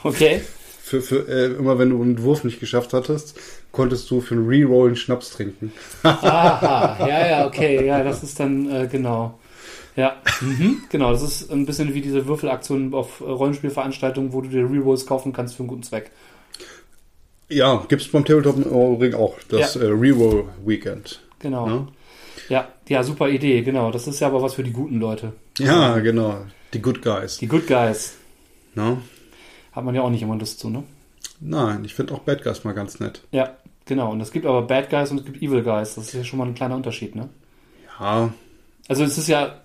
Speaker 1: Okay.
Speaker 2: Für, für, äh, immer wenn du einen Wurf nicht geschafft hattest, konntest du für einen Reroll einen Schnaps trinken.
Speaker 1: Aha, ja, ja, okay, ja, das ist dann, äh, genau. Ja, mhm, genau, das ist ein bisschen wie diese Würfelaktionen auf äh, Rollenspielveranstaltungen, wo du dir Rerolls kaufen kannst für einen guten Zweck.
Speaker 2: Ja, gibt's beim Tabletop im Übrigen auch, das
Speaker 1: Ja.
Speaker 2: äh, Reroll Weekend.
Speaker 1: Genau.
Speaker 2: Ne?
Speaker 1: Ja, ja, super Idee, genau. Das ist ja aber was für die guten Leute.
Speaker 2: Ja, genau. Die Good Guys.
Speaker 1: Die Good Guys.
Speaker 2: Ne?
Speaker 1: Hat man ja auch nicht immer Lust zu, ne?
Speaker 2: Nein, ich finde auch Bad Guys mal ganz nett.
Speaker 1: Ja, genau. Und es gibt aber Bad Guys und es gibt Evil Guys. Das ist ja schon mal ein kleiner Unterschied, ne?
Speaker 2: Ja,
Speaker 1: Also es ist ja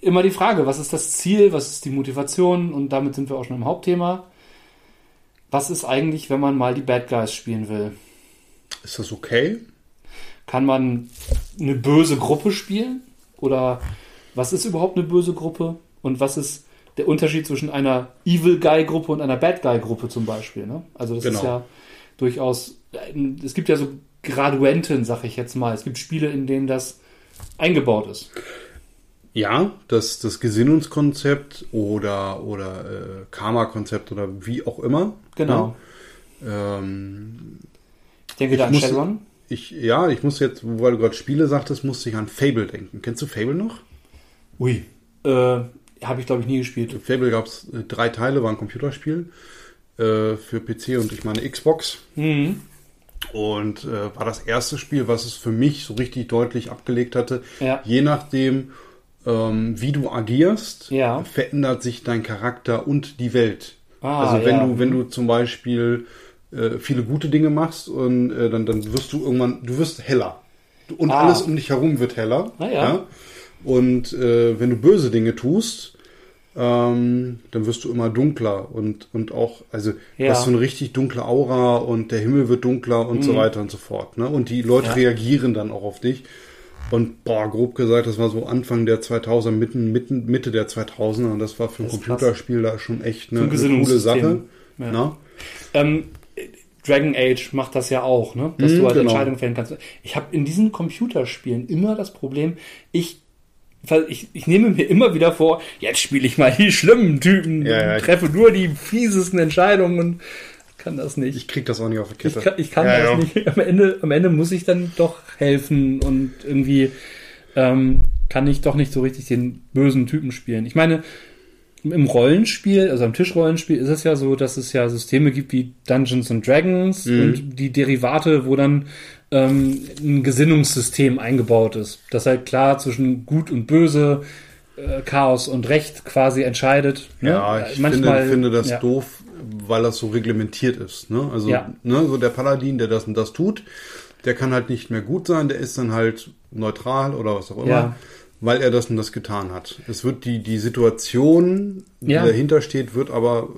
Speaker 1: immer die Frage, was ist das Ziel, was ist die Motivation und damit sind wir auch schon im Hauptthema. Was ist eigentlich, wenn man mal die Bad Guys spielen will?
Speaker 2: ist das okay?
Speaker 1: Kann man eine böse Gruppe spielen? Oder was ist überhaupt eine böse Gruppe? Und was ist der Unterschied zwischen einer Evil Guy Gruppe und einer Bad Guy Gruppe zum Beispiel? Ne? Also das
Speaker 2: Genau.
Speaker 1: ist ja durchaus, es gibt ja so Graduenten, sag ich jetzt mal. Es gibt Spiele, in denen das eingebaut ist.
Speaker 2: Ja, das, das Gesinnungskonzept oder, oder äh, Karma-Konzept oder wie auch immer.
Speaker 1: Genau.
Speaker 2: Ja. Ähm,
Speaker 1: Ich denke da an
Speaker 2: muss-
Speaker 1: Shadowrun.
Speaker 2: ich, ja, ich muss jetzt, weil du gerade Spiele sagtest, musste ich an Fable denken. Kennst du Fable noch?
Speaker 1: Ui. Äh, Habe ich, glaube ich, nie gespielt.
Speaker 2: Fable gab es äh, drei Teile, war ein Computerspiel äh, für PC und ich meine Xbox.
Speaker 1: Mhm.
Speaker 2: Und äh, war das erste Spiel, was es für mich so richtig deutlich abgelegt hatte.
Speaker 1: Ja.
Speaker 2: Je nachdem, ähm, wie du agierst,
Speaker 1: Ja.
Speaker 2: verändert sich dein Charakter und die Welt.
Speaker 1: Ah,
Speaker 2: also wenn
Speaker 1: ja.
Speaker 2: du, wenn du zum Beispiel äh, viele gute Dinge machst und äh, dann, dann wirst du irgendwann, du wirst heller. Und
Speaker 1: Ah.
Speaker 2: alles um dich herum wird heller.
Speaker 1: Ah, ja.
Speaker 2: Und äh, wenn du böse Dinge tust, ähm, dann wirst du immer dunkler und, und auch, also du
Speaker 1: Ja.
Speaker 2: hast so eine richtig dunkle Aura und der Himmel wird dunkler und so weiter und so fort. Ne? Und die Leute
Speaker 1: Mhm. Ja.
Speaker 2: reagieren dann auch auf dich. Und boah, grob gesagt, das war so Anfang der 2000er, mitten, mitten, Mitte der 2000er und das war für ein Computerspiel da schon echt eine,
Speaker 1: ein
Speaker 2: eine coole Sache.
Speaker 1: Ja.
Speaker 2: Ne?
Speaker 1: Ähm, Dragon Age macht das ja auch, ne? dass
Speaker 2: Mhm,
Speaker 1: du halt
Speaker 2: genau.
Speaker 1: Entscheidungen fällen kannst. Ich habe in diesen Computerspielen immer das Problem, ich, ich, ich nehme mir immer wieder vor, jetzt spiele ich mal die schlimmen Typen
Speaker 2: Ja, ja.
Speaker 1: treffe nur die fiesesten Entscheidungen und kann das nicht.
Speaker 2: Ich krieg das auch nicht auf die
Speaker 1: Ich
Speaker 2: Kette.
Speaker 1: kann, ich kann
Speaker 2: Ja,
Speaker 1: das
Speaker 2: ja.
Speaker 1: nicht. Am Ende, am Ende muss ich dann doch helfen und irgendwie ähm, kann ich doch nicht so richtig den bösen Typen spielen. Ich meine, im Rollenspiel, also am Tischrollenspiel, ist es ja so, dass es ja Systeme gibt wie Dungeons and Dragons
Speaker 2: Mhm.
Speaker 1: und die Derivate, wo dann ähm, ein Gesinnungssystem eingebaut ist, das halt klar zwischen Gut und Böse, äh, Chaos und Recht quasi entscheidet. Ne?
Speaker 2: Ja, ich
Speaker 1: Manchmal-
Speaker 2: finde, finde das
Speaker 1: ja.
Speaker 2: doof, weil das so reglementiert ist. Ne? Also,
Speaker 1: Ja.
Speaker 2: ne, so der Paladin, der das und das tut, der kann halt nicht mehr gut sein, der ist dann halt neutral oder was auch immer,
Speaker 1: Ja.
Speaker 2: weil er das und das getan hat. Es wird die, die Situation, die
Speaker 1: Ja.
Speaker 2: dahinter steht, wird aber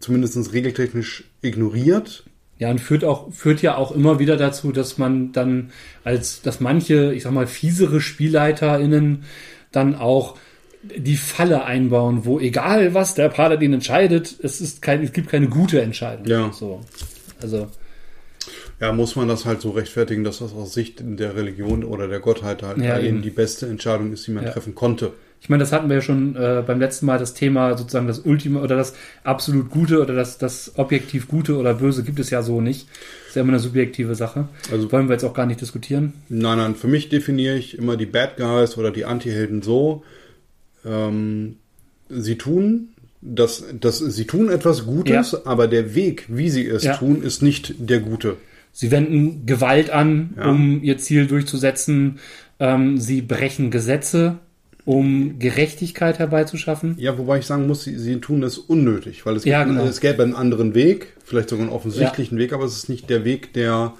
Speaker 2: zumindest regeltechnisch ignoriert.
Speaker 1: Ja, und führt auch, führt ja auch immer wieder dazu, dass man dann als, dass manche, ich sag mal, fiesere SpielleiterInnen dann auch die Falle einbauen, wo egal was der Paladin entscheidet, es ist kein, es gibt keine gute Entscheidung.
Speaker 2: Ja.
Speaker 1: So. Also,
Speaker 2: Ja, muss man das halt so rechtfertigen, dass das aus Sicht der Religion oder der Gottheit halt
Speaker 1: Ja,
Speaker 2: eben die beste Entscheidung ist, die man
Speaker 1: Ja.
Speaker 2: treffen konnte.
Speaker 1: ich meine, das hatten wir ja schon äh, beim letzten Mal das Thema sozusagen das Ultima oder das absolut Gute oder das, das objektiv Gute oder Böse gibt es ja so nicht. Ist ja immer eine subjektive Sache.
Speaker 2: Also-
Speaker 1: wollen wir jetzt auch gar nicht diskutieren.
Speaker 2: Nein, nein, für mich definiere ich immer die Bad Guys oder die Anti-Helden so, ähm, sie tun das, das, sie tun etwas Gutes, aber der Weg, wie sie es
Speaker 1: Ja.
Speaker 2: tun, ist nicht der gute.
Speaker 1: Sie wenden Gewalt an,
Speaker 2: Ja.
Speaker 1: um ihr Ziel durchzusetzen. Ähm, sie brechen Gesetze, um Gerechtigkeit herbeizuschaffen.
Speaker 2: Ja, wobei ich sagen muss, sie, sie tun das unnötig, weil es,
Speaker 1: Ja,
Speaker 2: gibt,
Speaker 1: genau.
Speaker 2: es gäbe einen anderen Weg, vielleicht sogar einen offensichtlichen Weg, aber es ist nicht der Weg der,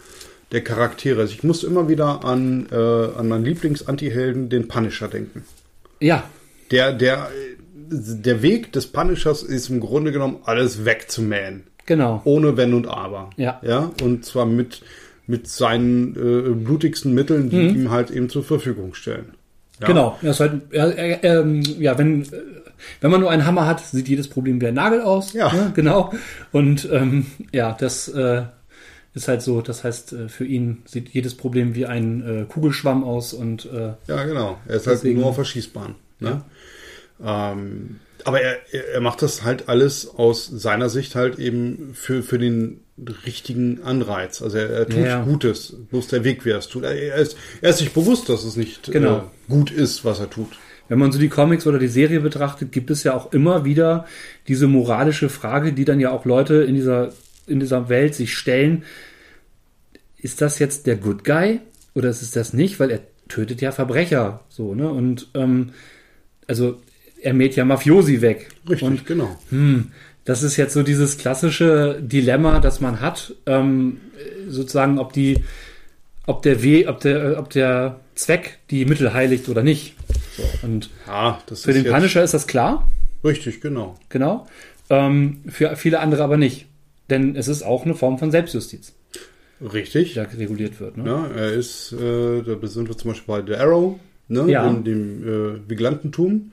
Speaker 2: der Charaktere. Also ich muss immer wieder an, äh, an meinen Lieblings-Anti-Helden, den Punisher, denken.
Speaker 1: Ja,
Speaker 2: Der, der, der Weg des Punishers ist im Grunde genommen alles wegzumähen.
Speaker 1: genau.
Speaker 2: Ohne Wenn und Aber.
Speaker 1: Ja.
Speaker 2: Ja, und zwar mit, mit seinen äh, blutigsten Mitteln, die ihm halt eben zur Verfügung stellen. Ja.
Speaker 1: Mhm. Genau. Er ist halt, er, er, ähm, ja, wenn, äh, wenn man nur einen Hammer hat, sieht jedes Problem wie ein Nagel aus.
Speaker 2: Ja.
Speaker 1: Ne? Genau. Und ähm, ja, das äh, ist halt so. Das heißt, äh, für ihn sieht jedes Problem wie ein äh, Kugelschwamm aus und äh,
Speaker 2: Ja, genau. Er ist halt
Speaker 1: Deswegen-
Speaker 2: nur auf der Schießbahn. Ne? Ähm, aber er, er macht das halt alles aus seiner Sicht halt eben für, für den richtigen Anreiz. Also er, er tut
Speaker 1: Ja.
Speaker 2: Gutes, bloß der Weg, wie er es tut. Er, er, ist, er ist sich bewusst, dass es nicht
Speaker 1: Genau.
Speaker 2: äh, gut ist, was er tut.
Speaker 1: Wenn man so die Comics oder die Serie betrachtet, gibt es ja auch immer wieder diese moralische Frage, die dann ja auch Leute in dieser, in dieser Welt sich stellen. Ist das jetzt der Good Guy oder ist es das nicht? Weil er tötet ja Verbrecher, so, ne? Und, ähm, also, er mäht ja Mafiosi weg.
Speaker 2: Richtig,
Speaker 1: Und
Speaker 2: genau.
Speaker 1: hm, das ist jetzt so dieses klassische Dilemma, das man hat, ähm, sozusagen, ob die, ob der We ob der, ob der Zweck die Mittel heiligt oder nicht. So, und
Speaker 2: Ja,
Speaker 1: für den Punisher ist das klar,
Speaker 2: Richtig, genau.
Speaker 1: genau. Ähm, für viele andere aber nicht. Denn es ist auch eine Form von Selbstjustiz,
Speaker 2: Richtig.
Speaker 1: die da reguliert wird. Ne?
Speaker 2: Ja, er ist, äh, da sind wir zum Beispiel bei The Arrow, ne,
Speaker 1: Ja.
Speaker 2: in dem äh, Vigilantentum.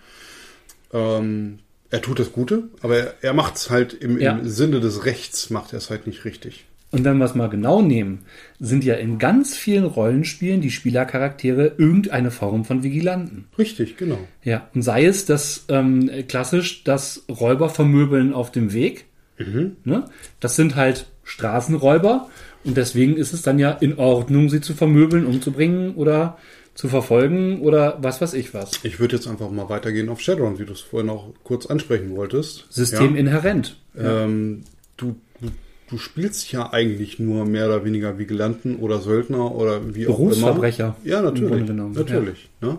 Speaker 2: Ähm, er tut das Gute, aber er, er macht es halt im,
Speaker 1: Ja.
Speaker 2: im Sinne des Rechts, macht er es halt nicht richtig.
Speaker 1: Und wenn wir es mal genau nehmen, sind ja in ganz vielen Rollenspielen die Spielercharaktere irgendeine Form von Vigilanten.
Speaker 2: Richtig, genau.
Speaker 1: Ja, und sei es das ähm, klassisch das Räuber vermöbeln auf dem Weg. Ne? Das sind halt Straßenräuber und deswegen ist es dann ja in Ordnung, sie zu vermöbeln, umzubringen oder zu verfolgen oder was weiß ich was.
Speaker 2: Ich würde jetzt einfach mal weitergehen auf Shadowrun, wie du es vorhin auch kurz ansprechen wolltest.
Speaker 1: System inhärent.
Speaker 2: Ja. Ähm, du, du, du spielst ja eigentlich nur mehr oder weniger Vigilanten oder Söldner oder wie auch immer.
Speaker 1: Berufsverbrecher,
Speaker 2: Ja, natürlich. Natürlich. Ne?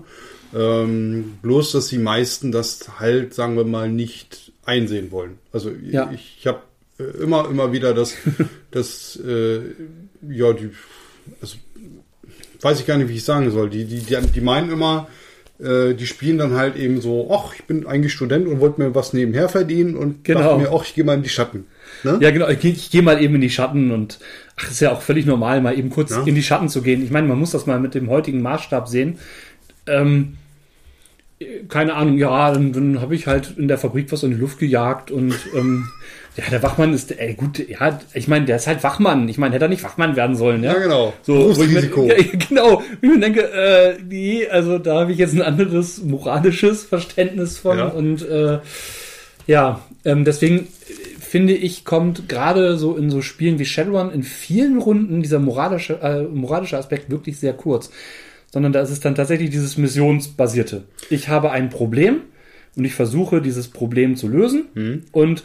Speaker 2: Ähm, bloß, dass die meisten das halt, sagen wir mal, nicht einsehen wollen. Also
Speaker 1: Ja.
Speaker 2: ich, ich habe äh, immer, immer wieder das, das äh, ja, die, also, weiß ich gar nicht, wie ich sagen soll. Die, die, die, die meinen immer, äh, die spielen dann halt eben so, ach, ich bin eigentlich Student und wollte mir was nebenher verdienen und
Speaker 1: Genau.
Speaker 2: dachte mir, ach, ich gehe mal in die Schatten. Ne?
Speaker 1: Ja, genau. Ich, geh- ich gehe mal eben in die Schatten und ach, ist ja auch völlig normal, mal eben kurz
Speaker 2: Ja.
Speaker 1: in die Schatten zu gehen. Ich meine, man muss das mal mit dem heutigen Maßstab sehen. Ähm, keine Ahnung, ja, dann, dann habe ich halt in der Fabrik was in die Luft gejagt und ähm, ja, der Wachmann ist, ey, gut, ja, ich meine, der ist halt Wachmann. Ich meine, hätte er nicht Wachmann werden sollen, ja?
Speaker 2: Ja, genau.
Speaker 1: So, ich mir,
Speaker 2: Berufsrisiko.
Speaker 1: ja, genau, ich mir denke, äh, nee, also da habe ich jetzt ein anderes moralisches Verständnis von
Speaker 2: Ja.
Speaker 1: und äh, ja, ähm, deswegen äh, finde ich, kommt gerade so in so Spielen wie Shadowrun in vielen Runden dieser moralische, äh, moralische Aspekt wirklich sehr kurz. Sondern da ist es dann tatsächlich dieses Missionsbasierte. Ich habe ein Problem und ich versuche, dieses Problem zu lösen und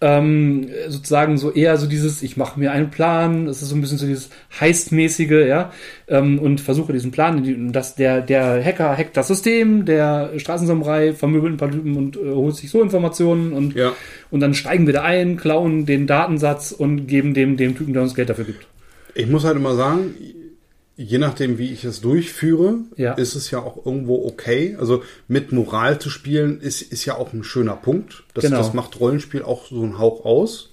Speaker 1: ähm, sozusagen so eher so dieses, ich mache mir einen Plan, es ist so ein bisschen so dieses Heistmäßige, ja, ähm, und versuche diesen Plan, dass der, der Hacker hackt das System, der Straßensamurai vermöbelt ein paar Typen und äh, holt sich so Informationen und,
Speaker 2: Ja.
Speaker 1: und dann steigen wir da ein, klauen den Datensatz und geben dem, dem Typen, der uns Geld dafür gibt.
Speaker 2: Ich muss halt immer sagen, je nachdem, wie ich es durchführe,
Speaker 1: Ja.
Speaker 2: ist es ja auch irgendwo okay. Also mit Moral zu spielen, ist, ist ja auch ein schöner Punkt. Das,
Speaker 1: Genau.
Speaker 2: das macht Rollenspiel auch so einen Hauch aus.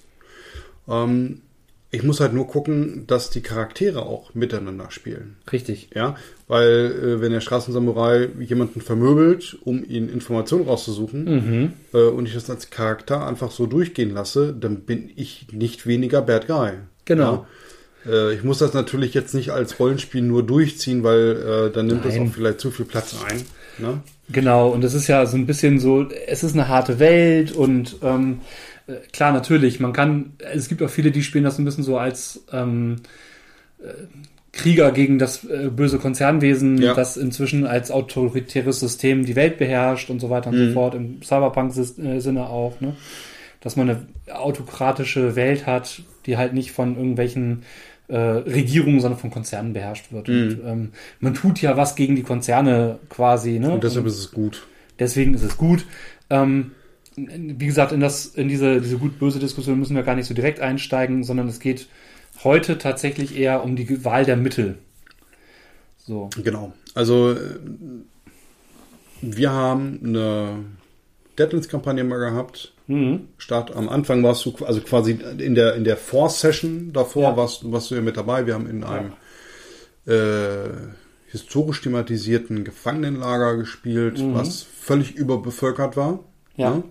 Speaker 2: Ähm, ich muss halt nur gucken, dass die Charaktere auch miteinander spielen.
Speaker 1: Richtig.
Speaker 2: Ja, weil äh, wenn der Straßensamurai jemanden vermöbelt, um ihn Informationen rauszusuchen,
Speaker 1: Mhm.
Speaker 2: äh, und ich das als Charakter einfach so durchgehen lasse, dann bin ich nicht weniger Bad Guy.
Speaker 1: Genau.
Speaker 2: Ja? Äh, ich muss das natürlich jetzt nicht als Rollenspiel nur durchziehen, weil äh, dann nimmt das
Speaker 1: Nein.
Speaker 2: auch vielleicht zu viel Platz ein. Ne?
Speaker 1: Genau, und es ist ja so ein bisschen so, es ist eine harte Welt und ähm, äh, klar, natürlich, man kann, es gibt auch viele, die spielen das ein bisschen so als ähm, äh, Krieger gegen das äh, böse Konzernwesen,
Speaker 2: Ja.
Speaker 1: das inzwischen als autoritäres System die Welt beherrscht und so weiter und
Speaker 2: Mhm.
Speaker 1: so fort, im Cyberpunk-Sinne auch, ne? dass man eine autokratische Welt hat, die halt nicht von irgendwelchen äh, Regierungen, sondern von Konzernen beherrscht wird. Und ähm, man tut ja was gegen die Konzerne quasi. Ne?
Speaker 2: Und deshalb ist es gut.
Speaker 1: Deswegen ist es gut. Ähm, wie gesagt, in, das, in diese, diese gut-böse Diskussion müssen wir gar nicht so direkt einsteigen, sondern es geht heute tatsächlich eher um die Wahl der Mittel. So.
Speaker 2: Genau. Also äh, wir haben eine Deadlands-Kampagne mal gehabt.
Speaker 1: Mhm.
Speaker 2: Start am Anfang warst du, also quasi in der, in der Vor-Session davor
Speaker 1: Ja.
Speaker 2: warst, warst du ja mit dabei. Wir haben in einem äh, historisch thematisierten Gefangenenlager gespielt, was völlig überbevölkert war.
Speaker 1: Ja.
Speaker 2: ne?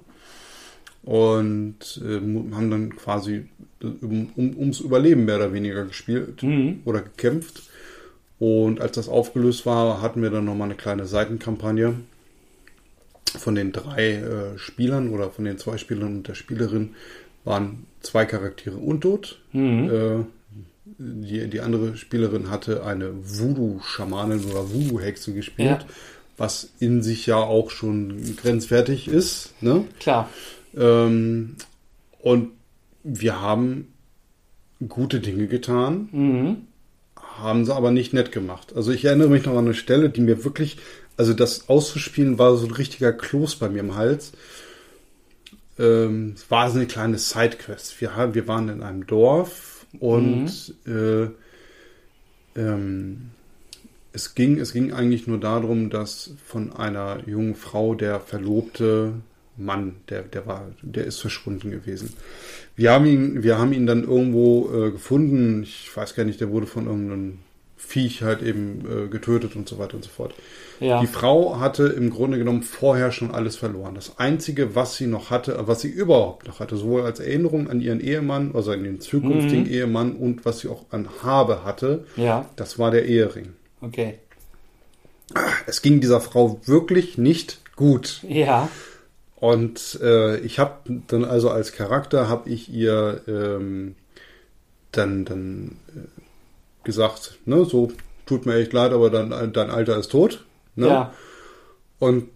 Speaker 2: Und äh, haben dann quasi um, um, ums Überleben mehr oder weniger gespielt
Speaker 1: Mhm.
Speaker 2: oder gekämpft. Und als das aufgelöst war, hatten wir dann nochmal eine kleine Seitenkampagne von den drei äh, Spielern oder von den zwei Spielern und der Spielerin waren zwei Charaktere untot.
Speaker 1: Mhm.
Speaker 2: Äh, die, die andere Spielerin hatte eine Voodoo-Schamanin oder Voodoo-Hexe gespielt,
Speaker 1: Ja.
Speaker 2: was in sich ja auch schon grenzwertig ist. Ne?
Speaker 1: Klar.
Speaker 2: Ähm, und wir haben gute Dinge getan,
Speaker 1: Mhm.
Speaker 2: haben sie aber nicht nett gemacht. Also ich erinnere mich noch an eine Stelle, die mir wirklich, also das auszuspielen war so ein richtiger Kloß bei mir im Hals. Ähm, es war so eine kleine Sidequest. Wir, haben, wir waren in einem Dorf und äh, ähm, es, ging, es ging eigentlich nur darum, dass von einer jungen Frau der verlobte Mann, der, der war, der ist verschwunden gewesen. Wir haben ihn, wir haben ihn dann irgendwo äh, gefunden. Ich weiß gar nicht, der wurde von irgendeinem Viech halt eben äh, getötet und so weiter und so fort.
Speaker 1: Ja.
Speaker 2: Die Frau hatte im Grunde genommen vorher schon alles verloren. Das Einzige, was sie noch hatte, was sie überhaupt noch hatte, sowohl als Erinnerung an ihren Ehemann, also an den zukünftigen Ehemann und was sie auch an Habe hatte,
Speaker 1: Ja.
Speaker 2: das war der Ehering.
Speaker 1: Okay.
Speaker 2: Es ging dieser Frau wirklich nicht gut.
Speaker 1: Ja.
Speaker 2: Und äh, ich habe dann also als Charakter habe ich ihr ähm, dann dann äh, gesagt, ne, so tut mir echt leid, aber dein, dein Alter ist tot. Ne?
Speaker 1: Ja.
Speaker 2: Und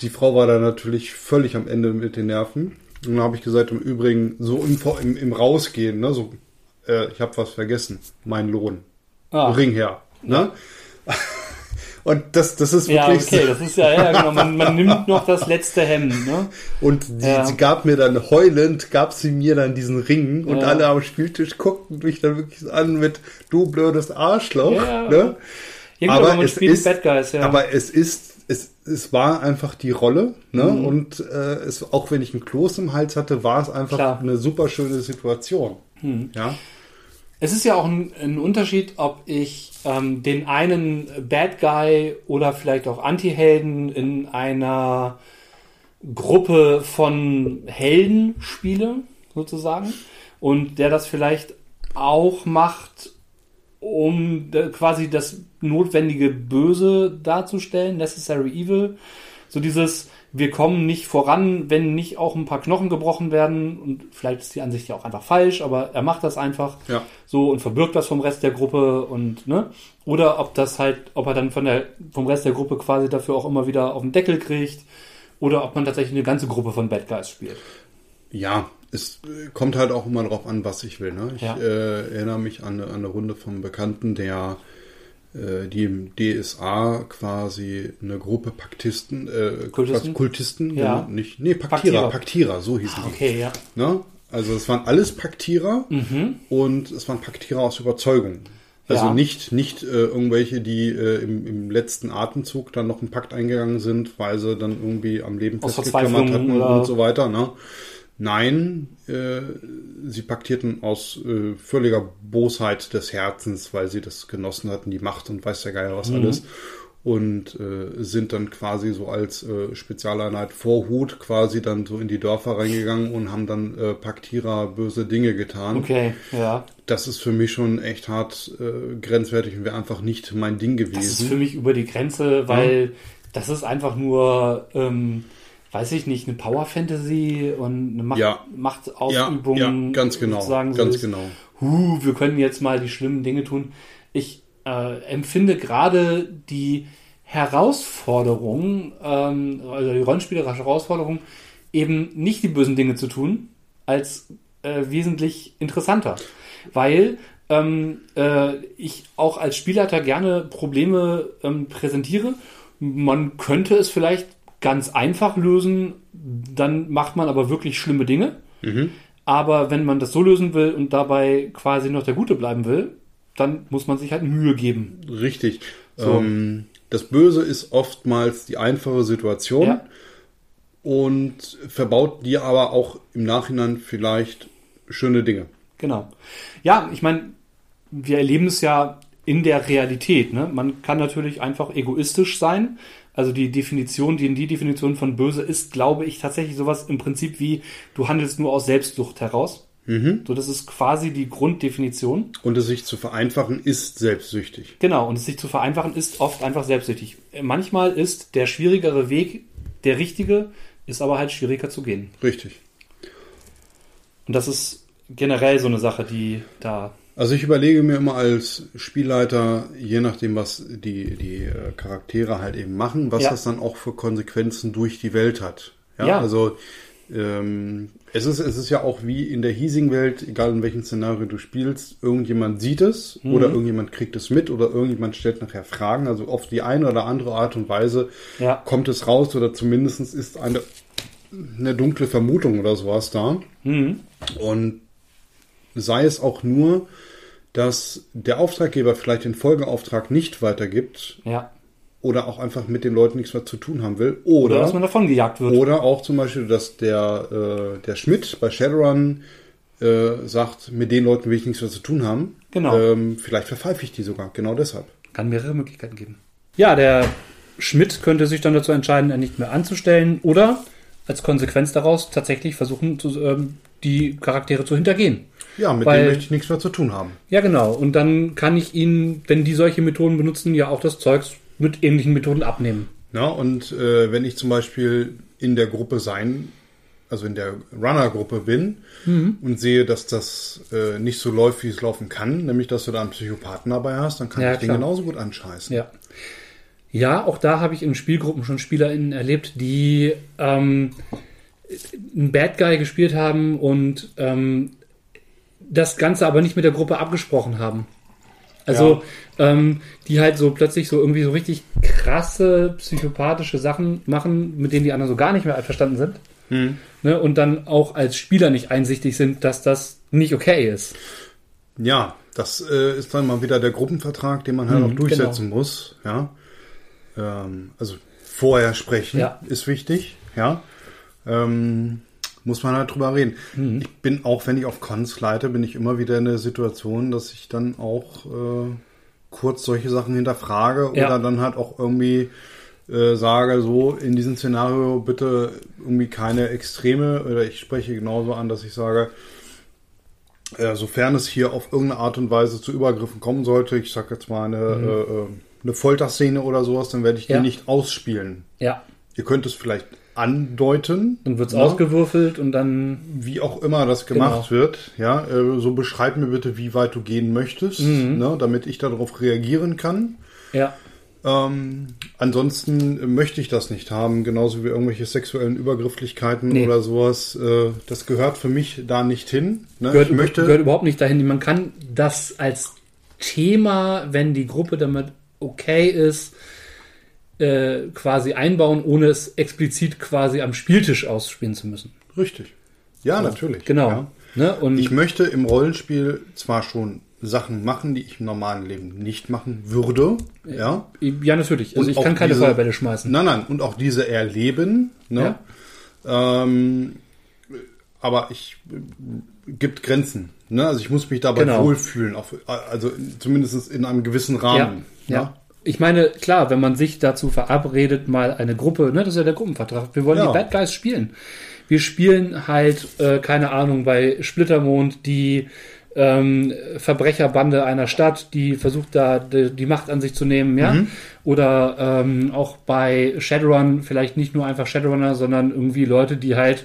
Speaker 2: die Frau war da natürlich völlig am Ende mit den Nerven. Und dann habe ich gesagt, im Übrigen, so im, im, im Rausgehen, ne, so, äh, ich habe was vergessen, mein Lohn.
Speaker 1: Ah.
Speaker 2: Ring her. Ne? Und das, das ist
Speaker 1: Ja,
Speaker 2: wirklich
Speaker 1: okay,
Speaker 2: so.
Speaker 1: das ist ja, ja, genau. Man, man nimmt noch das letzte Hemd, ne?
Speaker 2: Und die,
Speaker 1: Ja.
Speaker 2: sie gab mir dann heulend, gab sie mir dann diesen Ring und
Speaker 1: Ja.
Speaker 2: alle am Spieltisch guckten mich dann wirklich an mit du blödes Arschloch.
Speaker 1: Ja.
Speaker 2: Ne?
Speaker 1: Gut, aber, man
Speaker 2: es
Speaker 1: spielt
Speaker 2: ist-
Speaker 1: Bad Guys, ja.
Speaker 2: Aber es ist, es, es war einfach die Rolle, ne?
Speaker 1: Mhm.
Speaker 2: Und äh, es, auch wenn ich einen Kloß im Hals hatte, war es einfach
Speaker 1: Klar.
Speaker 2: eine super schöne Situation.
Speaker 1: Mhm.
Speaker 2: Ja.
Speaker 1: Es ist ja auch ein, ein Unterschied, ob ich ähm, den einen Bad Guy oder vielleicht auch Anti-Helden in einer Gruppe von Helden spiele, sozusagen, und der das vielleicht auch macht, um quasi das notwendige Böse darzustellen, Necessary Evil. So dieses, wir kommen nicht voran, wenn nicht auch ein paar Knochen gebrochen werden. Und vielleicht ist die Ansicht ja auch einfach falsch, aber er macht das einfach
Speaker 2: Ja.
Speaker 1: so und verbirgt das vom Rest der Gruppe und ne? Oder ob das halt, ob er dann von der, vom Rest der Gruppe quasi dafür auch immer wieder auf den Deckel kriegt. Oder ob man tatsächlich eine ganze Gruppe von Bad Guys spielt.
Speaker 2: Ja, es kommt halt auch immer darauf an, was ich will. Ne? Ich
Speaker 1: Ja.
Speaker 2: äh, erinnere mich an, eine- an eine Runde vom Bekannten, der äh, die im DSA quasi eine Gruppe Paktisten, äh,
Speaker 1: Kultisten?
Speaker 2: Kultisten,
Speaker 1: Ja.
Speaker 2: genau, nicht, nee, Paktierer,
Speaker 1: Paktierer.
Speaker 2: Paktierer, so hießen die.
Speaker 1: Okay, ja.
Speaker 2: Ne? Also es waren alles Paktierer und es waren Paktierer aus Überzeugung. Also
Speaker 1: Ja.
Speaker 2: nicht, nicht äh, irgendwelche, die äh, im, im letzten Atemzug dann noch einen Pakt eingegangen sind, weil sie dann irgendwie am Leben festgeklammert hatten
Speaker 1: oder-
Speaker 2: und so weiter. Ne? Nein, äh, sie paktierten aus äh, völliger Bosheit des Herzens, weil sie das genossen hatten, die Macht und weiß der Geier was alles. Und äh, sind dann quasi so als äh, Spezialeinheit Vorhut quasi dann so in die Dörfer reingegangen und haben dann äh, Paktierer böse Dinge getan.
Speaker 1: Okay, ja.
Speaker 2: Das ist für mich schon echt hart äh, grenzwertig und wäre einfach nicht mein Ding
Speaker 1: Das ist
Speaker 2: gewesen.
Speaker 1: für mich über die Grenze, weil das ist einfach nur, ähm, weiß ich nicht, eine Power Fantasy und eine Macht,
Speaker 2: Ja.
Speaker 1: Machtausübung.
Speaker 2: Ja, ja, ganz genau,
Speaker 1: sozusagen so
Speaker 2: ganz
Speaker 1: ist,
Speaker 2: genau.
Speaker 1: Huh, wir können jetzt mal die schlimmen Dinge tun. Ich äh, empfinde gerade die Herausforderung, ähm, also die rollenspielerische Herausforderung, eben nicht die bösen Dinge zu tun, als äh, wesentlich interessanter. Weil ähm, äh, ich auch als Spielleiter gerne Probleme ähm, präsentiere. Man könnte es vielleicht ganz einfach lösen, dann macht man aber wirklich schlimme Dinge. Aber wenn man das so lösen will und dabei quasi noch der Gute bleiben will, dann muss man sich halt Mühe geben.
Speaker 2: Richtig.
Speaker 1: So.
Speaker 2: Ähm, das Böse ist oftmals die einfache Situation
Speaker 1: Ja.
Speaker 2: und verbaut dir aber auch im Nachhinein vielleicht schöne Dinge.
Speaker 1: Genau. Ja, ich meine, wir erleben es ja in der Realität. Ne? Man kann natürlich einfach egoistisch sein. Also die Definition, die die Definition von böse ist, glaube ich, tatsächlich sowas im Prinzip wie, du handelst nur aus Selbstsucht heraus. So, das ist quasi die Grunddefinition.
Speaker 2: Und es sich zu vereinfachen ist selbstsüchtig.
Speaker 1: Genau, und es sich zu vereinfachen ist oft einfach selbstsüchtig. Manchmal ist der schwierigere Weg der richtige, ist aber halt schwieriger zu gehen.
Speaker 2: Richtig.
Speaker 1: Und das ist generell so eine Sache, die da.
Speaker 2: Also ich überlege mir immer als Spielleiter, je nachdem, was die, die äh, Charaktere halt eben machen, was
Speaker 1: Ja.
Speaker 2: das dann auch für Konsequenzen durch die Welt hat. Ja,
Speaker 1: Ja.
Speaker 2: also ähm, es, ist, es ist ja auch wie in der Hiesing-Welt, egal in welchem Szenario du spielst, irgendjemand sieht es
Speaker 1: Mhm.
Speaker 2: oder irgendjemand kriegt es mit oder irgendjemand stellt nachher Fragen. Also auf die eine oder andere Art und Weise
Speaker 1: Ja.
Speaker 2: kommt es raus oder zumindest ist eine, eine dunkle Vermutung oder sowas da.
Speaker 1: Mhm.
Speaker 2: Und sei es auch nur, dass der Auftraggeber vielleicht den Folgeauftrag nicht weitergibt
Speaker 1: Ja.
Speaker 2: oder auch einfach mit den Leuten nichts mehr zu tun haben will.
Speaker 1: Oder,
Speaker 2: Oder,
Speaker 1: dass man davon gejagt wird.
Speaker 2: oder auch zum Beispiel, dass der, äh, der Schmidt bei Shadowrun äh, sagt, mit den Leuten will ich nichts mehr zu tun haben.
Speaker 1: Genau.
Speaker 2: Ähm, vielleicht verpfeife ich die sogar, genau deshalb.
Speaker 1: Kann mehrere Möglichkeiten geben. Ja, der Schmidt könnte sich dann dazu entscheiden, er nicht mehr anzustellen oder als Konsequenz daraus tatsächlich versuchen, zu, ähm, die Charaktere zu hintergehen.
Speaker 2: Ja, mit
Speaker 1: Weil-
Speaker 2: denen möchte ich nichts mehr zu tun haben.
Speaker 1: Ja, genau. Und dann kann ich ihnen, wenn die solche Methoden benutzen, ja auch das Zeugs mit ähnlichen Methoden abnehmen.
Speaker 2: Ja, und äh, wenn ich zum Beispiel in der Gruppe sein, also in der Runner-Gruppe bin
Speaker 1: Mhm.
Speaker 2: und sehe, dass das äh, nicht so läuft, wie es laufen kann, nämlich dass du da einen Psychopathen dabei hast, dann kann
Speaker 1: Ja,
Speaker 2: ich den
Speaker 1: klar.
Speaker 2: genauso gut anscheißen.
Speaker 1: Ja. Ja, auch da habe ich in Spielgruppen schon SpielerInnen erlebt, die ähm, einen Bad Guy gespielt haben und ähm, das Ganze aber nicht mit der Gruppe abgesprochen haben. Also, ähm, die halt so plötzlich so irgendwie so richtig krasse psychopathische Sachen machen, mit denen die anderen so gar nicht mehr einverstanden sind. Ne, und dann auch als Spieler nicht einsichtig sind, dass das nicht okay ist.
Speaker 2: Ja, das äh, ist dann mal wieder der Gruppenvertrag, den man halt
Speaker 1: Mhm,
Speaker 2: auch durchsetzen muss. Ja, ähm, also vorher sprechen
Speaker 1: Ja.
Speaker 2: ist wichtig. Ja, ähm, muss man halt drüber reden. Mhm. Ich bin auch, wenn ich auf Cons leite, bin ich immer wieder in der Situation, dass ich dann auch äh, kurz solche Sachen hinterfrage ja. oder dann halt auch irgendwie äh, sage, so in diesem Szenario bitte irgendwie keine Extreme oder ich spreche genauso an, dass ich sage, äh, sofern es hier auf irgendeine Art und Weise zu Übergriffen kommen sollte, ich sag jetzt mal eine, mhm. äh, äh eine Folterszene oder sowas, dann werde ich ja. die nicht ausspielen.
Speaker 1: Ja.
Speaker 2: Ihr könnt es vielleicht andeuten.
Speaker 1: Dann wird es ne? ausgewürfelt und dann.
Speaker 2: Wie auch immer das gemacht genau. wird, ja, äh, so beschreib mir bitte, wie weit du gehen möchtest, mhm. ne, damit ich darauf reagieren kann.
Speaker 1: Ja.
Speaker 2: Ähm, ansonsten möchte ich das nicht haben, genauso wie irgendwelche sexuellen Übergrifflichkeiten nee. oder sowas. Äh, das gehört für mich da nicht hin.
Speaker 1: Ne? Gehört, möchte, gehört überhaupt nicht dahin. Man kann das als Thema, wenn die Gruppe damit okay ist, äh, quasi einbauen, ohne es explizit quasi am Spieltisch ausspielen zu müssen.
Speaker 2: Richtig. Ja, so, natürlich.
Speaker 1: Genau.
Speaker 2: Ja. Ne? Und ich möchte im Rollenspiel zwar schon Sachen machen, die ich im normalen Leben nicht machen würde. Ja,
Speaker 1: ja natürlich. Also und ich kann keine diese, Feuerbälle schmeißen.
Speaker 2: Nein, nein. Und auch diese erleben. Ne? Ja. Ähm, aber ich gibt Grenzen. Ne? Also ich muss mich dabei genau. wohlfühlen. Auf, also zumindest in einem gewissen Rahmen.
Speaker 1: Ja. ja. Ich meine, klar, wenn man sich dazu verabredet, mal eine Gruppe, ne, das ist ja der Gruppenvertrag, wir wollen ja. die Bad Guys spielen. Wir spielen halt, äh, keine Ahnung, bei Splittermond die ähm, Verbrecherbande einer Stadt, die versucht da die, die Macht an sich zu nehmen, ja. Mhm. Oder ähm, auch bei Shadowrun vielleicht nicht nur einfach Shadowrunner, sondern irgendwie Leute, die halt,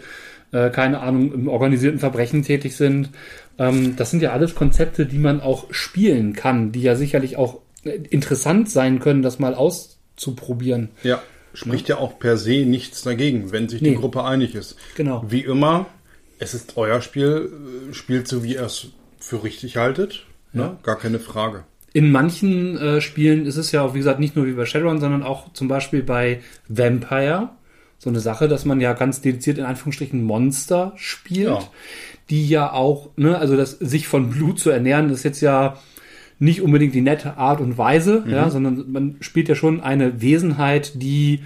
Speaker 1: äh, keine Ahnung, im organisierten Verbrechen tätig sind. Ähm, das sind ja alles Konzepte, die man auch spielen kann, die ja sicherlich auch interessant sein können, das mal auszuprobieren.
Speaker 2: Ja, spricht ja, ja auch per se nichts dagegen, wenn sich nee. die Gruppe einig ist.
Speaker 1: Genau.
Speaker 2: Wie immer, es ist euer Spiel, äh, spielt so, wie ihr es für richtig haltet. Ne? Ja. Gar keine Frage.
Speaker 1: In manchen äh, Spielen ist es ja auch, wie gesagt, nicht nur wie bei Shadowrun, sondern auch zum Beispiel bei Vampire so eine Sache, dass man ja ganz dediziert in Anführungsstrichen Monster spielt, ja. die ja auch, ne, also das sich von Blut zu ernähren, ist jetzt ja nicht unbedingt die nette Art und Weise, mhm. ja, sondern man spielt ja schon eine Wesenheit, die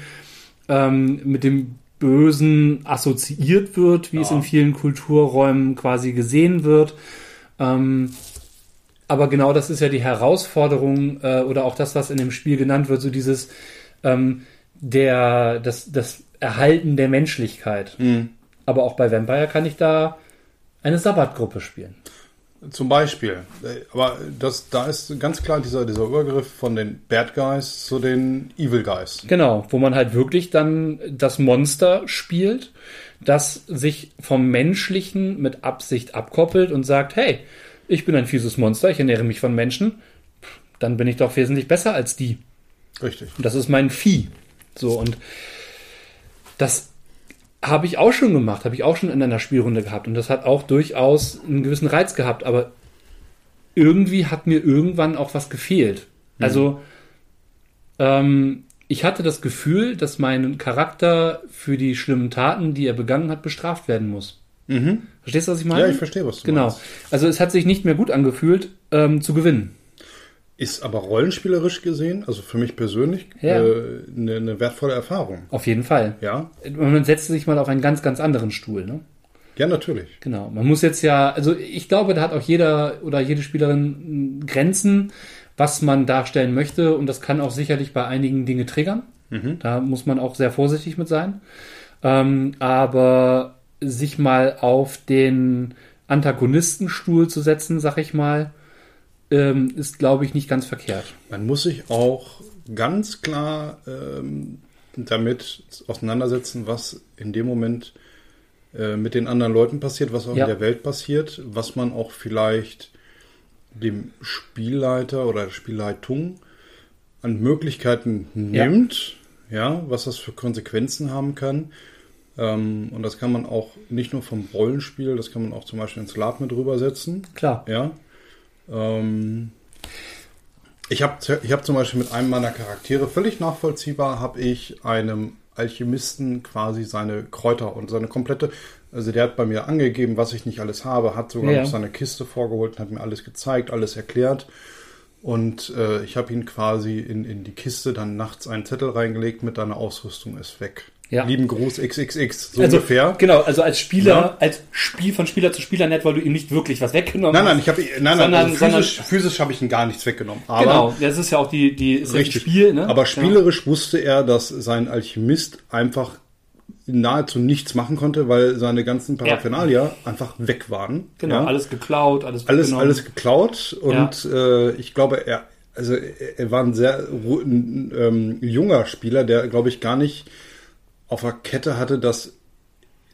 Speaker 1: ähm, mit dem Bösen assoziiert wird, wie ja. es in vielen Kulturräumen quasi gesehen wird. Ähm, aber genau das ist ja die Herausforderung äh, oder auch das, was in dem Spiel genannt wird, so dieses ähm, der das, das Erhalten der Menschlichkeit. Mhm. Aber auch bei Vampire kann ich da eine Sabbatgruppe spielen.
Speaker 2: Zum Beispiel. Aber das, da ist ganz klar dieser, dieser Übergriff von den Bad Guys zu den Evil Guys.
Speaker 1: Genau, wo man halt wirklich dann das Monster spielt das sich vom Menschlichen mit Absicht abkoppelt und sagt, hey, ich bin ein fieses Monster, ich ernähre mich von Menschen, dann bin ich doch wesentlich besser als die.
Speaker 2: Richtig.
Speaker 1: Und das ist mein Vieh. So, und das habe ich auch schon gemacht, habe ich auch schon in einer Spielrunde gehabt. Und das hat auch durchaus einen gewissen Reiz gehabt. Aber irgendwie hat mir irgendwann auch was gefehlt. Mhm. Also, ähm, ich hatte das Gefühl, dass mein Charakter für die schlimmen Taten, die er begangen hat, bestraft werden muss.
Speaker 2: Mhm.
Speaker 1: Verstehst du, was ich meine?
Speaker 2: Ja, ich verstehe, was du
Speaker 1: genau. meinst. Genau. Also es hat sich nicht mehr gut angefühlt, ähm, zu gewinnen.
Speaker 2: Ist aber rollenspielerisch gesehen, also für mich persönlich, ja. äh, eine, eine, wertvolle Erfahrung.
Speaker 1: Auf jeden Fall.
Speaker 2: Ja.
Speaker 1: Man setzt sich mal auf einen ganz, ganz anderen Stuhl, ne?
Speaker 2: Ja, natürlich.
Speaker 1: Genau. Man muss jetzt ja, also ich glaube, da hat auch jeder oder jede Spielerin Grenzen was man darstellen möchte. Und das kann auch sicherlich bei einigen Dinge triggern. Mhm. Da muss man auch sehr vorsichtig mit sein. Ähm, aber sich mal auf den Antagonistenstuhl zu setzen, sag ich mal, ähm, ist, glaube ich, nicht ganz verkehrt.
Speaker 2: Man muss sich auch ganz klar ähm, damit auseinandersetzen, was in dem Moment äh, mit den anderen Leuten passiert, was auch ja. in der Welt passiert, was man auch vielleicht dem Spielleiter oder der Spielleitung an Möglichkeiten nimmt, ja. ja, was das für Konsequenzen haben kann. Ähm, und das kann man auch nicht nur vom Rollenspiel, das kann man auch zum Beispiel ins Lab mit rübersetzen.
Speaker 1: Klar.
Speaker 2: Ja. Ähm, ich habe ich hab zum Beispiel mit einem meiner Charaktere völlig nachvollziehbar, habe ich einem Alchemisten quasi seine Kräuter und seine komplette also der hat bei mir angegeben, was ich nicht alles habe, hat sogar ja. noch seine Kiste vorgeholt und hat mir alles gezeigt, alles erklärt. Und äh, ich habe ihn quasi in, in die Kiste dann nachts einen Zettel reingelegt mit deiner Ausrüstung ist weg.
Speaker 1: Ja.
Speaker 2: Lieben Gruß XXX, so
Speaker 1: also,
Speaker 2: ungefähr.
Speaker 1: Genau, also als Spieler,
Speaker 2: Ja.
Speaker 1: als Spiel von Spieler zu Spieler nett, weil du ihm nicht wirklich was weggenommen
Speaker 2: Nein,
Speaker 1: hast.
Speaker 2: nein, ich habe nein, nein,
Speaker 1: Sondern-
Speaker 2: also physisch, physisch habe ich ihm gar nichts weggenommen. Aber
Speaker 1: Genau, das ist ja auch die, die ist ja
Speaker 2: richtig.
Speaker 1: Spiel, ne?
Speaker 2: Aber
Speaker 1: Ja.
Speaker 2: spielerisch wusste er, dass sein Alchemist einfach nahezu nichts machen konnte, weil seine ganzen Paraphernalia einfach weg waren.
Speaker 1: Genau,
Speaker 2: Ja.
Speaker 1: alles geklaut, alles
Speaker 2: alles, alles geklaut und äh, ich glaube, er, also er, war ein sehr ein, ähm, junger Spieler, der, glaube ich, gar nicht auf der Kette hatte, dass,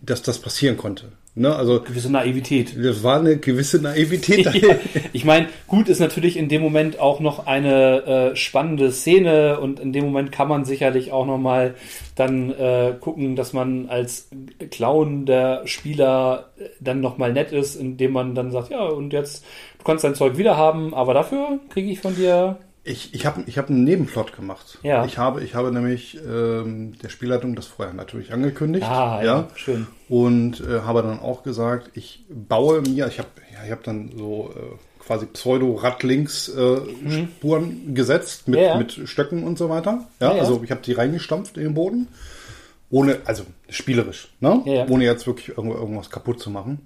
Speaker 2: dass das passieren konnte. Ne? Also
Speaker 1: gewisse Naivität.
Speaker 2: das war eine gewisse Naivität.
Speaker 1: Ja, ich meine, gut ist natürlich in dem Moment auch noch eine äh, spannende Szene und in dem Moment kann man sicherlich auch noch mal dann äh, gucken, dass man als Clown der Spieler äh, dann noch mal nett ist, indem man dann sagt, ja und jetzt du kannst dein Zeug wieder haben, aber dafür kriege ich von dir
Speaker 2: Ich, ich habe ich hab einen Nebenplot gemacht.
Speaker 1: Ja.
Speaker 2: Ich habe, ich habe nämlich ähm, der Spielleitung das vorher natürlich angekündigt.
Speaker 1: ah ja, schön
Speaker 2: Und äh, habe dann auch gesagt, ich baue mir, ich habe ja, ich hab dann so äh, quasi Pseudo-Radlinks-Spuren gesetzt mit,
Speaker 1: Mhm. Ja, ja.
Speaker 2: mit Stöcken und so weiter. Ja,
Speaker 1: Ja, ja.
Speaker 2: also ich habe die reingestampft in den Boden. Ohne, also spielerisch, ne?
Speaker 1: Ja, ja.
Speaker 2: Ohne jetzt wirklich irgendwo, irgendwas kaputt zu machen.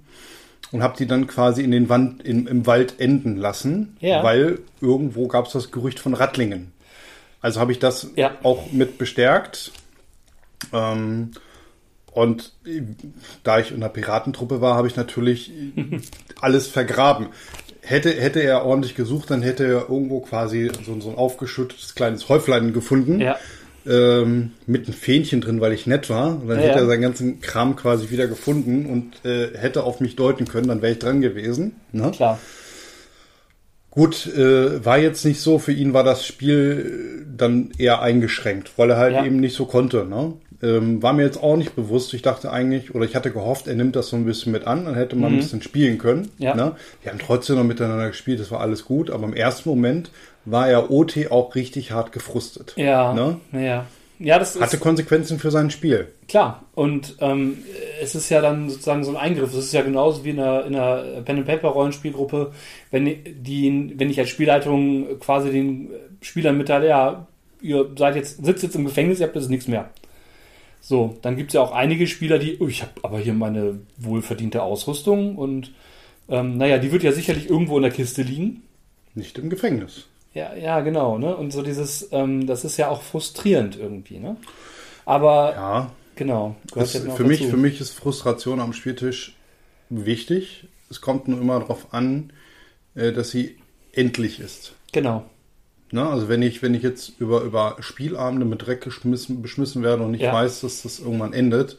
Speaker 2: Und habe die dann quasi in den Wand, in, im Wald enden lassen,
Speaker 1: Ja.
Speaker 2: weil irgendwo gab es das Gerücht von Rattlingen. Also habe ich das
Speaker 1: Ja.
Speaker 2: auch mit bestärkt. Ähm, und da ich in der Piratentruppe war, habe ich natürlich alles vergraben. Hätte, hätte er ordentlich gesucht, dann hätte er irgendwo quasi so, so ein aufgeschüttetes kleines Häuflein gefunden.
Speaker 1: Ja.
Speaker 2: Ähm, mit einem Fähnchen drin, weil ich nett war. Und dann
Speaker 1: Ja,
Speaker 2: hätte er seinen ganzen Kram quasi wieder gefunden und äh, hätte auf mich deuten können, dann wäre ich dran gewesen. Ne?
Speaker 1: klar.
Speaker 2: Gut, äh, war jetzt nicht so. Für ihn war das Spiel dann eher eingeschränkt, weil er halt
Speaker 1: Ja.
Speaker 2: eben nicht so konnte. Ne? Ähm, war mir jetzt auch nicht bewusst. Ich dachte eigentlich, oder ich hatte gehofft, er nimmt das so ein bisschen mit an, dann hätte man ein bisschen spielen können.
Speaker 1: Mhm. Ja.
Speaker 2: Ne? Wir haben trotzdem noch miteinander gespielt, das war alles gut, aber im ersten Moment war er OT auch richtig hart gefrustet.
Speaker 1: Ja.
Speaker 2: Ne?
Speaker 1: Ja. Ja, das ist
Speaker 2: Hatte Konsequenzen für sein Spiel.
Speaker 1: Klar, und ähm, es ist ja dann sozusagen so ein Eingriff. Es ist ja genauso wie in einer, in einer Pen-and-Paper-Rollenspielgruppe, wenn, die, wenn ich als Spielleitung quasi den Spielern mitteile, ja, ihr seid jetzt, sitzt jetzt im Gefängnis, ihr habt jetzt nichts mehr. So, dann gibt es ja auch einige Spieler, die, oh, ich habe aber hier meine wohlverdiente Ausrüstung und ähm, naja, die wird ja sicherlich irgendwo in der Kiste liegen.
Speaker 2: Nicht im Gefängnis.
Speaker 1: Ja, ja, genau, ne? Und so dieses, ähm, das ist ja auch frustrierend irgendwie, ne? Aber
Speaker 2: Ja,
Speaker 1: genau,
Speaker 2: Das, für, mich, für mich ist Frustration am Spieltisch wichtig. Es kommt nur immer darauf an, äh, dass sie endlich ist.
Speaker 1: Genau.
Speaker 2: Ne? Also wenn ich, wenn ich jetzt über, über Spielabende mit Dreck beschmissen werde und ich
Speaker 1: Ja.
Speaker 2: weiß, dass das irgendwann endet,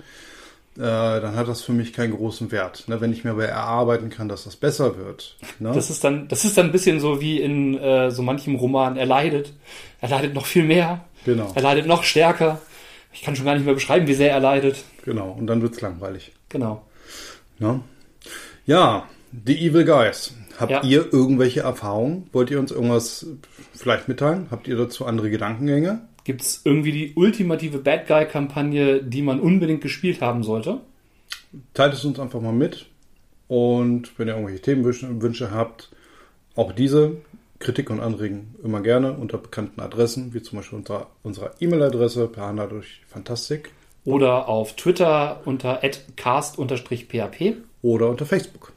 Speaker 2: dann hat das für mich keinen großen Wert. Ne? Wenn ich mir aber erarbeiten kann, dass das besser wird. Ne?
Speaker 1: Das ist dann, das ist dann ein bisschen so wie in äh, so manchem Roman. Er leidet. Er leidet noch viel mehr.
Speaker 2: genau,
Speaker 1: Er leidet noch stärker. Ich kann schon gar nicht mehr beschreiben, wie sehr er leidet.
Speaker 2: genau. Und dann wird's langweilig.
Speaker 1: Genau.
Speaker 2: Ne? Ja, The Evil Guys. Habt
Speaker 1: Ja.
Speaker 2: ihr irgendwelche Erfahrungen? Wollt ihr uns irgendwas vielleicht mitteilen? Habt ihr dazu andere Gedankengänge?
Speaker 1: Gibt es irgendwie die ultimative Bad Guy-Kampagne, die man unbedingt gespielt haben sollte?
Speaker 2: Teilt es uns einfach mal mit. Und wenn ihr irgendwelche Themenwünsche Wünsche habt, auch diese Kritik und Anregen immer gerne unter bekannten Adressen, wie zum Beispiel unter unserer E-Mail-Adresse per Hanna durch Fantastik
Speaker 1: Oder auf Twitter unter cast-php.
Speaker 2: oder unter Facebook.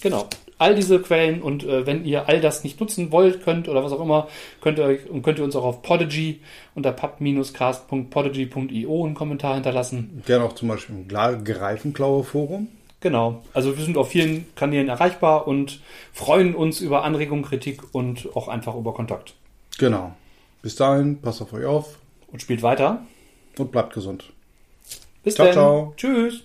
Speaker 1: Genau. All diese Quellen und äh, wenn ihr all das nicht nutzen wollt, könnt oder was auch immer, könnt ihr, euch- und könnt ihr uns auch auf Podigy unter pub-cast.podigy.io einen Kommentar hinterlassen.
Speaker 2: Gerne auch zum Beispiel im Gla- Greifenklaue-Forum.
Speaker 1: Genau. Also wir sind auf vielen Kanälen erreichbar und freuen uns über Anregung, Kritik und auch einfach über Kontakt.
Speaker 2: Genau. Bis dahin, passt auf euch auf
Speaker 1: Und spielt weiter.
Speaker 2: und bleibt gesund.
Speaker 1: Bis
Speaker 2: Ciao,
Speaker 1: dann.
Speaker 2: ciao.
Speaker 1: Tschüss.